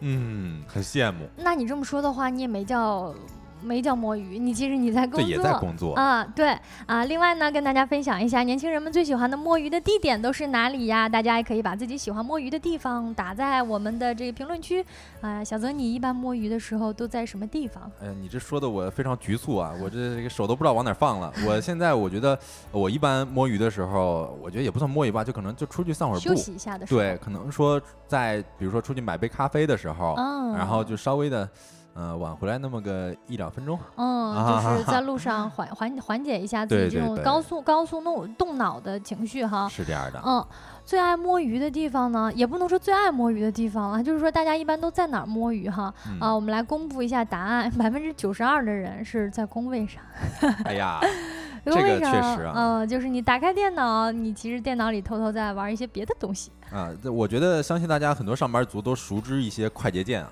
A: 嗯，很羡慕。
B: 那你这么说的话，你也没叫。没叫摸鱼，你其实你在工作，
A: 也在工作
B: 啊，对啊。另外呢，跟大家分享一下，年轻人们最喜欢的摸鱼的地点都是哪里呀？大家也可以把自己喜欢摸鱼的地方打在我们的这个评论区啊。小泽，你一般摸鱼的时候都在什么地方？
A: 哎呀，你这说的我非常局促啊，我这这个手都不知道往哪放了。我现在我觉得，我一般摸鱼的时候，我觉得也不算摸鱼吧，就可能就出去散会儿步，
B: 休息一下的时候。
A: 对，可能说在比如说出去买杯咖啡的时候，然后就稍微的。嗯，晚回来那么个一两分钟，
B: 嗯，就是在路上缓缓缓解一下自己这种高速高速动动脑的情绪哈。
A: 是这样的。
B: 嗯，最爱摸鱼的地方呢，也不能说最爱摸鱼的地方了，就是说大家一般都在哪儿摸鱼哈？啊，我们来公布一下答案，百分之九十二的人是在工位上。
A: 哎呀，这个确实啊。
B: 嗯，就是你打开电脑，你其实电脑里偷偷在玩一些别的东西。
A: 啊，我觉得相信大家很多上班族都熟知一些快捷键啊。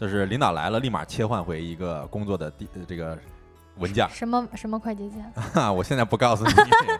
A: 就是领导来了，立马切换回一个工作的地这个文件。
B: 什么什么快捷键？
A: 我现在不告诉你，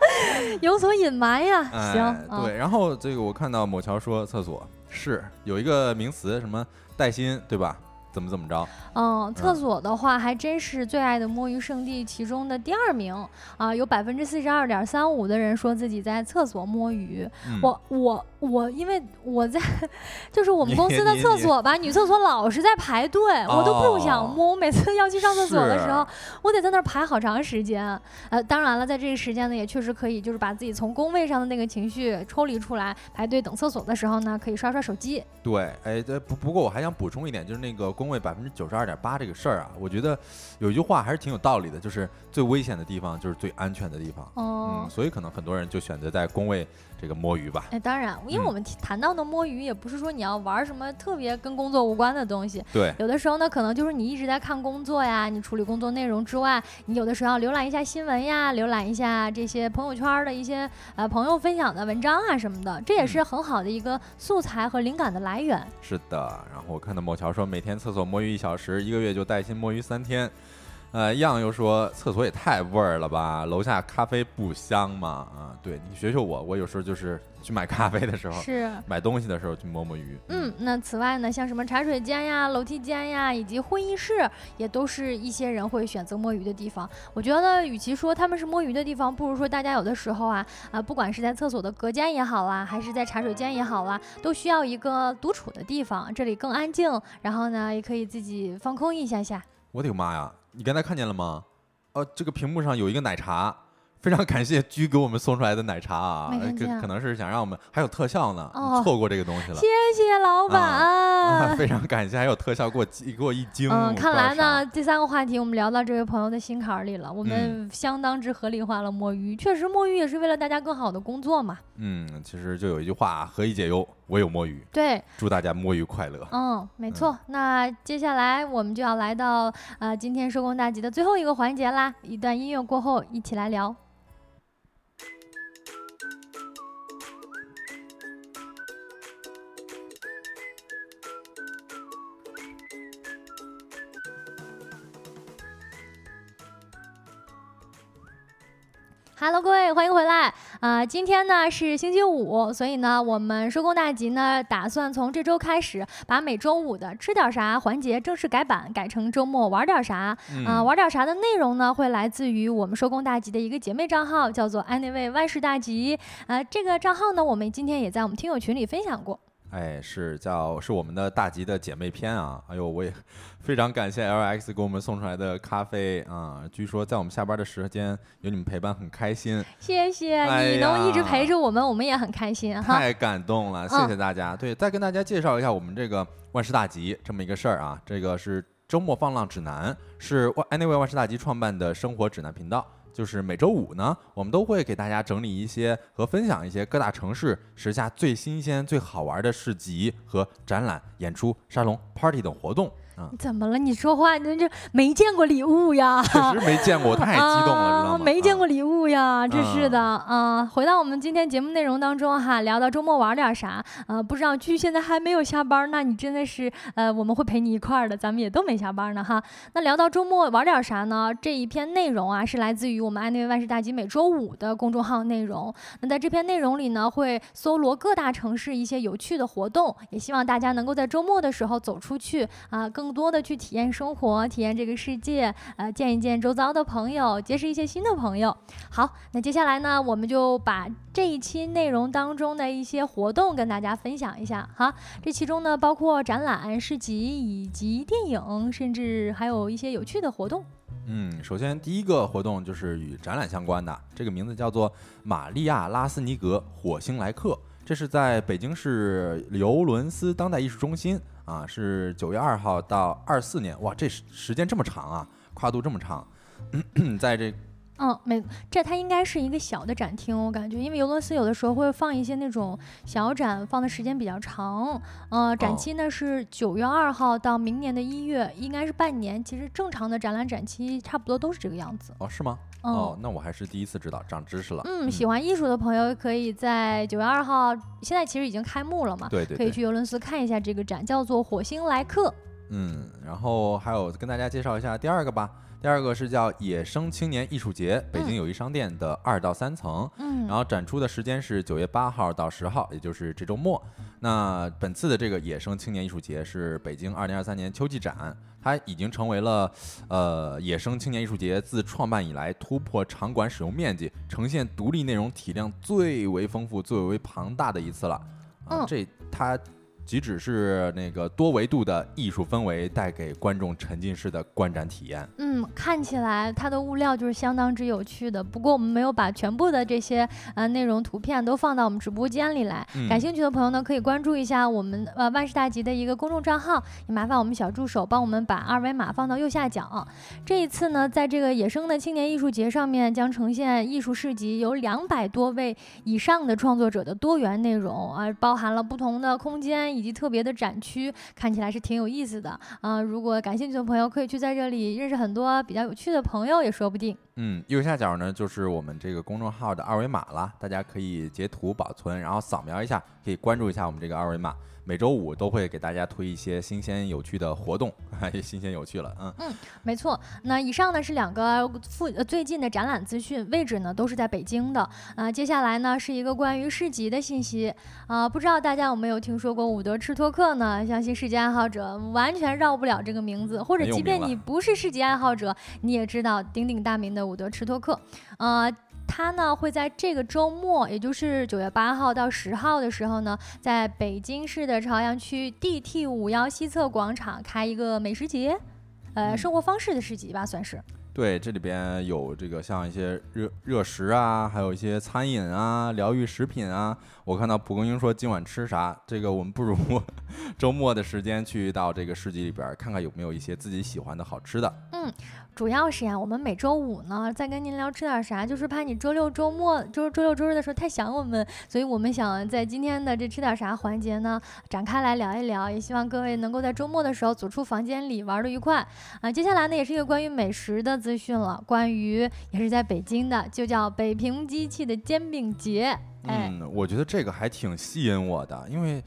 B: 有所隐瞒呀。行，
A: 对。然后这个我看到某桥说厕所是有一个名词，什么带薪，对吧？怎么怎么着？
B: 嗯，厕所的话还真是最爱的摸鱼圣地其中的第二名啊，有百分之四十二点三五的人说自己在厕所摸鱼。我我我，因为我在 就是我们公司的厕所吧，女厕所老是在排队，我都不想摸。我每次要去上厕所的时候，我得在那儿排好长时间。呃，当然了，在这个时间呢，也确实可以就是把自己从工位上的那个情绪抽离出来，排队等厕所的时候呢，可以刷刷手机。
A: 对，哎，不不过我还想补充一点，就是那个。工位百分之九十二点八这个事儿啊，我觉得有一句话还是挺有道理的，就是最危险的地方就是最安全的地方。
B: 哦，
A: 嗯，所以可能很多人就选择在工位。这个摸鱼吧，
B: 哎，当然，因为我们谈到的摸鱼，也不是说你要玩什么特别跟工作无关的东西。
A: 对，
B: 有的时候呢，可能就是你一直在看工作呀，你处理工作内容之外，你有的时候要浏览一下新闻呀，浏览一下这些朋友圈的一些呃朋友分享的文章啊什么的，这也是很好的一个素材和灵感的来源。
A: 是的，然后我看到某乔说，每天厕所摸鱼一小时，一个月就带薪摸鱼三天。呃，样又说厕所也太味儿了吧，楼下咖啡不香吗？啊，对你学学我，我有时候就是去买咖啡的时候，
B: 是
A: 买东西的时候去摸摸鱼。
B: 嗯，那此外呢，像什么茶水间呀、楼梯间呀，以及会议室，也都是一些人会选择摸鱼的地方。我觉得，与其说他们是摸鱼的地方，不如说大家有的时候啊啊，不管是在厕所的隔间也好啦，还是在茶水间也好啦，都需要一个独处的地方，这里更安静，然后呢，也可以自己放空一下下。
A: 我的个妈呀！你刚才看见了吗？呃，这个屏幕上有一个奶茶。非常感谢居给我们送出来的奶茶啊，可可能是想让我们还有特效呢，错过这个东西了。
B: 谢谢老板，
A: 非常感谢，还有特效给我给我一惊。
B: 嗯，看来呢，第三个话题我们聊到这位朋友的心坎里了，我们相当之合理化了摸鱼。确实，摸鱼也是为了大家更好的工作嘛。
A: 嗯，其实就有一句话，何以解忧，唯有摸鱼。
B: 对，
A: 祝大家摸鱼快乐。
B: 嗯，没错。那接下来我们就要来到呃今天收工大吉的最后一个环节啦，一段音乐过后，一起来聊。Hello，各位，欢迎回来啊！今天呢是星期五，所以呢，我们收工大吉呢，打算从这周开始，把每周五的吃点啥环节正式改版，改成周末玩点啥啊！玩点啥的内容呢，会来自于我们收工大吉的一个姐妹账号，叫做 Anyway 万事大吉啊。这个账号呢，我们今天也在我们听友群里分享过。
A: 哎，是叫是我们的大吉的姐妹篇啊！哎呦，我也非常感谢 LX 给我们送出来的咖啡啊！据说在我们下班的时间有你们陪伴，很开心。
B: 谢谢你能一直陪着我们，我们也很开心哈。
A: 太感动了，谢谢大家。对，再跟大家介绍一下我们这个万事大吉这么一个事儿啊，这个是周末放浪指南，是 Anyway 万事大吉创办的生活指南频道。就是每周五呢，我们都会给大家整理一些和分享一些各大城市时下最新鲜、最好玩的市集和展览、演出、沙龙、party 等活动。
B: 怎么了？你说话你这没见过礼物呀？
A: 确实没见过，太激动了，知道吗？
B: 没见过礼物呀，真是的啊！回到我们今天节目内容当中哈，聊到周末玩点啥？啊，不知道居现在还没有下班，那你真的是呃，我们会陪你一块儿的，咱们也都没下班呢哈。那聊到周末玩点啥呢？这一篇内容啊，是来自于我们安内万事大吉每周五的公众号内容。那在这篇内容里呢，会搜罗各大城市一些有趣的活动，也希望大家能够在周末的时候走出去啊，更。多的去体验生活，体验这个世界，呃，见一见周遭的朋友，结识一些新的朋友。好，那接下来呢，我们就把这一期内容当中的一些活动跟大家分享一下哈。这其中呢，包括展览、市集以及电影，甚至还有一些有趣的活动。
A: 嗯，首先第一个活动就是与展览相关的，这个名字叫做玛利亚拉斯尼格火星来客，这是在北京市尤伦斯当代艺术中心。啊，是九月二号到二四年，哇，这时时间这么长啊，跨度这么长，在这，
B: 嗯，没，这它应该是一个小的展厅，我感觉，因为尤伦斯有的时候会放一些那种小展，放的时间比较长，呃，展期呢是九月二号到明年的一月，应该是半年，其实正常的展览展期差不多都是这个样子。
A: 哦，是吗？哦，那我还是第一次知道，长知识了。
B: 嗯，喜欢艺术的朋友可以在九月二号，现在其实已经开幕了嘛？
A: 对对，
B: 可以去尤伦斯看一下这个展，叫做《火星来客》。
A: 嗯，然后还有跟大家介绍一下第二个吧。第二个是叫野生青年艺术节，北京友谊商店的二到三层。嗯，然后展出的时间是九月八号到十号，也就是这周末。那本次的这个野生青年艺术节是北京二零二三年秋季展，它已经成为了呃野生青年艺术节自创办以来突破场馆使用面积、呈现独立内容体量最为丰富、最为庞大的一次了。嗯，这它。即只是那个多维度的艺术氛围带给观众沉浸式的观展体验。
B: 嗯，看起来它的物料就是相当之有趣的。不过我们没有把全部的这些呃内容图片都放到我们直播间里来。感兴趣的朋友呢，可以关注一下我们呃万事大吉的一个公众账号，也麻烦我们小助手帮我们把二维码放到右下角。这一次呢，在这个野生的青年艺术节上面，将呈现艺术市集，有两百多位以上的创作者的多元内容啊，包含了不同的空间。以及特别的展区，看起来是挺有意思的。啊，如果感兴趣的朋友可以去在这里认识很多比较有趣的朋友，也说不定。
A: 嗯，右下角呢就是我们这个公众号的二维码了，大家可以截图保存，然后扫描一下，可以关注一下我们这个二维码。每周五都会给大家推一些新鲜有趣的活动，也 新鲜有趣了，嗯
B: 嗯，没错。那以上呢是两个附最近的展览资讯，位置呢都是在北京的。啊，接下来呢是一个关于市集的信息。啊，不知道大家有没有听说过伍德吃托克呢？相信市集爱好者完全绕不了这个名字，或者即便你不是市集爱好者，你也知道鼎鼎大名的伍德吃托克。啊。他呢会在这个周末，也就是九月八号到十号的时候呢，在北京市的朝阳区 DT 五幺西侧广场开一个美食节，呃，生活方式的市集吧，算是。
A: 对，这里边有这个像一些热热食啊，还有一些餐饮啊、疗愈食品啊。我看到蒲公英说今晚吃啥，这个我们不如 周末的时间去到这个市集里边看看有没有一些自己喜欢的好吃的。
B: 嗯。主要是呀，我们每周五呢再跟您聊吃点啥，就是怕你周六周末就是周六周日的时候太想我们，所以我们想在今天的这吃点啥环节呢展开来聊一聊，也希望各位能够在周末的时候走出房间里玩的愉快啊。接下来呢也是一个关于美食的资讯了，关于也是在北京的，就叫北平机器的煎饼节。
A: 嗯，我觉得这个还挺吸引我的，因为。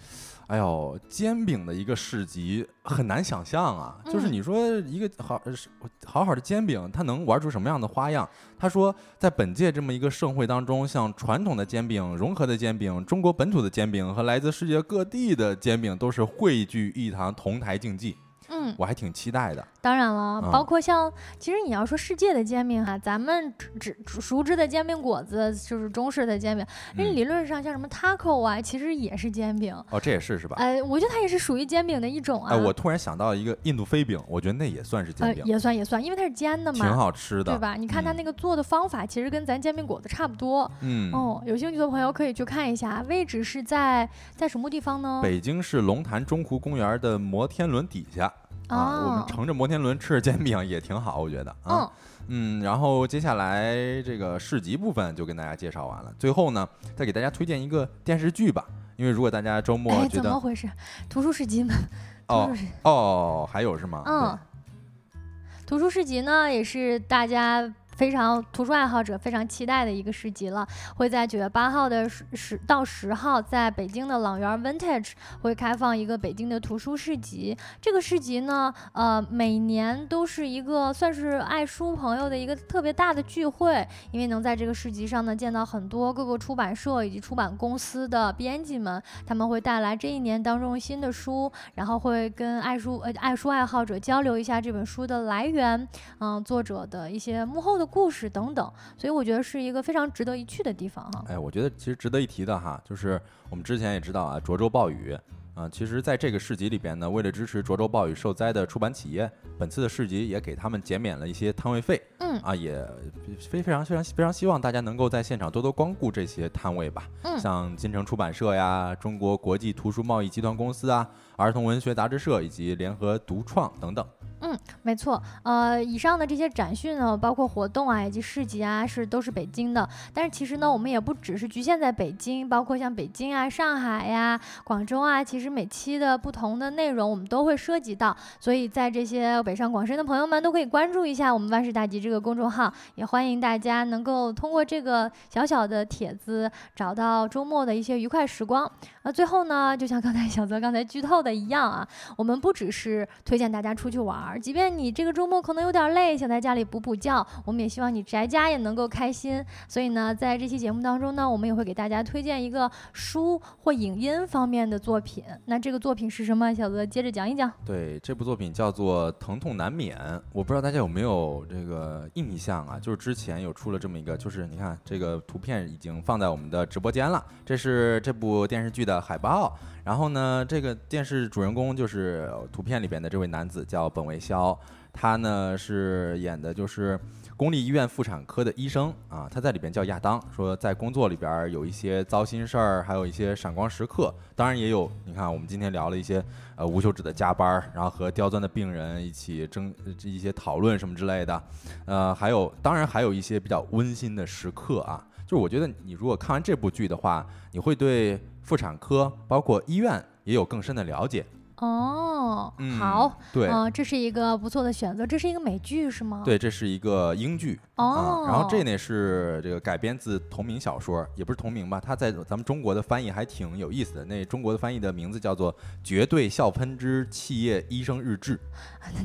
A: 哎呦，煎饼的一个市集很难想象啊！就是你说一个好好好的煎饼，它能玩出什么样的花样？他说，在本届这么一个盛会当中，像传统的煎饼、融合的煎饼、中国本土的煎饼和来自世界各地的煎饼都是汇聚一堂，同台竞技。
B: 嗯，
A: 我还挺期待的。
B: 当然了，包括像，其实你要说世界的煎饼哈，咱们只熟知的煎饼果子就是中式的煎饼，因为理论上像什么 taco 啊，其实也是煎饼。
A: 哦，这也是是吧？
B: 哎，我觉得它也是属于煎饼的一种啊。
A: 哎，我突然想到一个印度飞饼，我觉得那也算是煎饼。
B: 也算也算，因为它是煎的嘛。
A: 挺好吃的，
B: 对吧？你看它那个做的方法，其实跟咱煎饼果子差不多。
A: 嗯。
B: 哦，有兴趣的朋友可以去看一下，位置是在在什么地方呢？
A: 北京市龙潭中湖公园的摩天轮底下。啊，我们乘着摩天轮吃着煎饼也挺好，我觉得啊，嗯，然后接下来这个市集部分就跟大家介绍完了，最后呢，再给大家推荐一个电视剧吧，因为如果大家周末觉得
B: 怎么回事，图书市集吗？
A: 哦哦，还有是吗？
B: 嗯，图书市集呢也是大家。非常图书爱好者非常期待的一个市集了，会在九月八号的十十到十号，在北京的朗园 Vintage 会开放一个北京的图书市集。这个市集呢，呃，每年都是一个算是爱书朋友的一个特别大的聚会，因为能在这个市集上呢见到很多各个出版社以及出版公司的编辑们，他们会带来这一年当中新的书，然后会跟爱书呃爱书爱好者交流一下这本书的来源，嗯，作者的一些幕后的。故事等等，所以我觉得是一个非常值得一去的地方哈。
A: 哎，我觉得其实值得一提的哈，就是我们之前也知道啊，涿州暴雨啊，其实在这个市集里边呢，为了支持涿州暴雨受灾的出版企业，本次的市集也给他们减免了一些摊位费。
B: 嗯
A: 啊，也非非常非常非常希望大家能够在现场多多光顾这些摊位吧。
B: 嗯，
A: 像金城出版社呀、中国国际图书贸易集团公司啊、儿童文学杂志社以及联合独创等等。
B: 嗯，没错，呃，以上的这些展讯呢，包括活动啊，以及市集啊，是都是北京的。但是其实呢，我们也不只是局限在北京，包括像北京啊、上海呀、广州啊，其实每期的不同的内容我们都会涉及到。所以在这些北上广深的朋友们都可以关注一下我们万事大吉这个公众号，也欢迎大家能够通过这个小小的帖子找到周末的一些愉快时光。那最后呢，就像刚才小泽刚才剧透的一样啊，我们不只是推荐大家出去玩。即便你这个周末可能有点累，想在家里补补觉，我们也希望你宅家也能够开心。所以呢，在这期节目当中呢，我们也会给大家推荐一个书或影音方面的作品。那这个作品是什么？小泽接着讲一讲。
A: 对，这部作品叫做《疼痛难免》，我不知道大家有没有这个印象啊？就是之前有出了这么一个，就是你看这个图片已经放在我们的直播间了，这是这部电视剧的海报。然后呢，这个电视主人公就是图片里边的这位男子，叫本维肖。他呢是演的就是公立医院妇产科的医生啊。他在里边叫亚当，说在工作里边有一些糟心事儿，还有一些闪光时刻。当然也有，你看我们今天聊了一些呃无休止的加班，然后和刁钻的病人一起争一些讨论什么之类的。呃，还有当然还有一些比较温馨的时刻啊。就是我觉得你如果看完这部剧的话，你会对。妇产科包括医院也有更深的了解。
B: 哦，好，
A: 对，
B: 嗯，这是一个不错的选择。这是一个美剧是吗？
A: 对，这是一个英剧。
B: 哦，
A: 然后这呢是这个改编自同名小说，也不是同名吧？它在咱们中国的翻译还挺有意思的。那中国的翻译的名字叫做《绝对笑喷之企业医生日志》。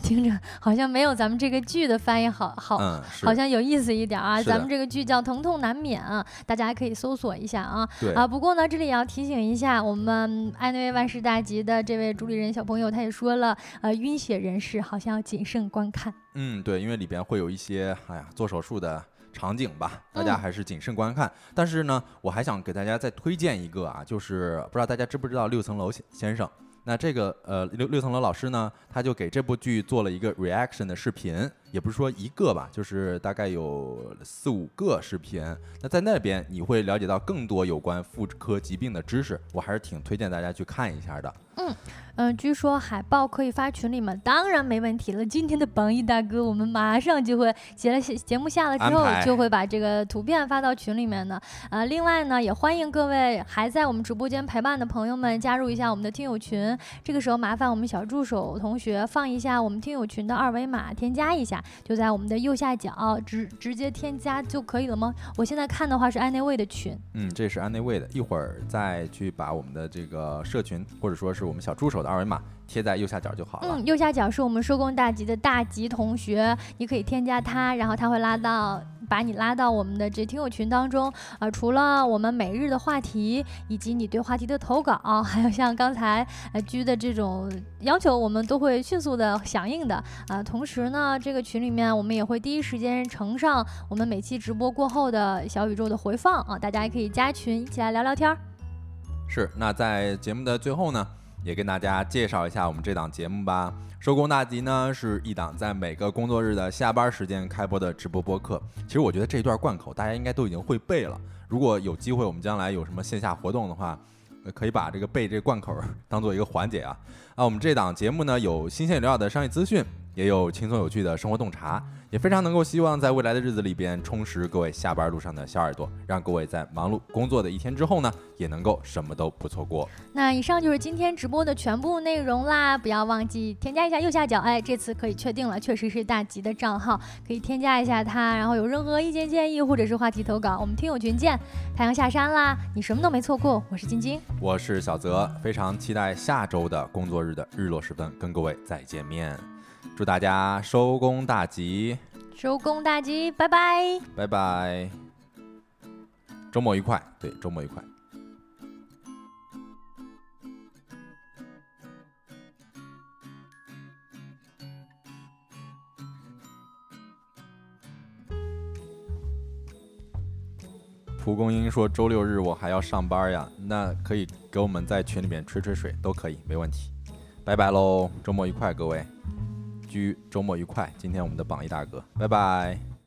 B: 听着好像没有咱们这个剧的翻译好好，好像有意思一点啊。咱们这个剧叫《疼痛难免》啊，大家还可以搜索一下啊。
A: 对
B: 啊，不过呢，这里也要提醒一下我们爱内卫万事大吉的这位主理人小朋友，他也说了，呃，晕血人士好像要谨慎观看。
A: 嗯，对，因为里边会有一些，哎呀，做手术的场景吧，大家还是谨慎观看。但是呢，我还想给大家再推荐一个啊，就是不知道大家知不知道六层楼先生。那这个呃六六层楼老师呢，他就给这部剧做了一个 reaction 的视频，也不是说一个吧，就是大概有四五个视频。那在那边你会了解到更多有关妇科疾病的知识，我还是挺推荐大家去看一下的。
B: 嗯。嗯，据说海报可以发群里吗？当然没问题了。今天的榜一大哥，我们马上就会节了节目下了之后，就会把这个图片发到群里面的。呃，另外呢，也欢迎各位还在我们直播间陪伴的朋友们加入一下我们的听友群。这个时候麻烦我们小助手同学放一下我们听友群的二维码，添加一下，就在我们的右下角直直接添加就可以了吗？我现在看的话是安内卫的群。
A: 嗯，这是安内卫的，一会儿再去把我们的这个社群或者说是我们小助手的。二维码贴在右下角就好了。
B: 嗯，右下角是我们收工大吉的大吉同学，你可以添加他，然后他会拉到，把你拉到我们的这听友群当中。啊，除了我们每日的话题，以及你对话题的投稿，还有像刚才呃居的这种要求，我们都会迅速的响应的。啊，同时呢，这个群里面我们也会第一时间呈上我们每期直播过后的小宇宙的回放啊，大家也可以加群一起来聊聊天儿。
A: 是，那在节目的最后呢？也跟大家介绍一下我们这档节目吧。收工大吉呢是一档在每个工作日的下班时间开播的直播播客。其实我觉得这一段贯口大家应该都已经会背了。如果有机会，我们将来有什么线下活动的话，可以把这个背这贯口当做一个环节啊。啊，我们这档节目呢有新鲜有料的商业资讯，也有轻松有趣的生活洞察。也非常能够希望在未来的日子里边充实各位下班路上的小耳朵，让各位在忙碌工作的一天之后呢，也能够什么都不错过。
B: 那以上就是今天直播的全部内容啦，不要忘记添加一下右下角，哎，这次可以确定了，确实是大吉的账号，可以添加一下他，然后有任何意见建议或者是话题投稿，我们听友群见。太阳下山啦，你什么都没错过。我是晶晶，
A: 我是小泽，非常期待下周的工作日的日落时分跟各位再见面。祝大家收工大吉，
B: 收工大吉，拜拜，
A: 拜拜，周末愉快，对，周末愉快。蒲公英说：“周六日我还要上班呀，那可以给我们在群里面吹吹水，都可以，没问题。拜拜喽，周末愉快，各位。”居周末愉快！今天我们的榜一大哥，拜拜。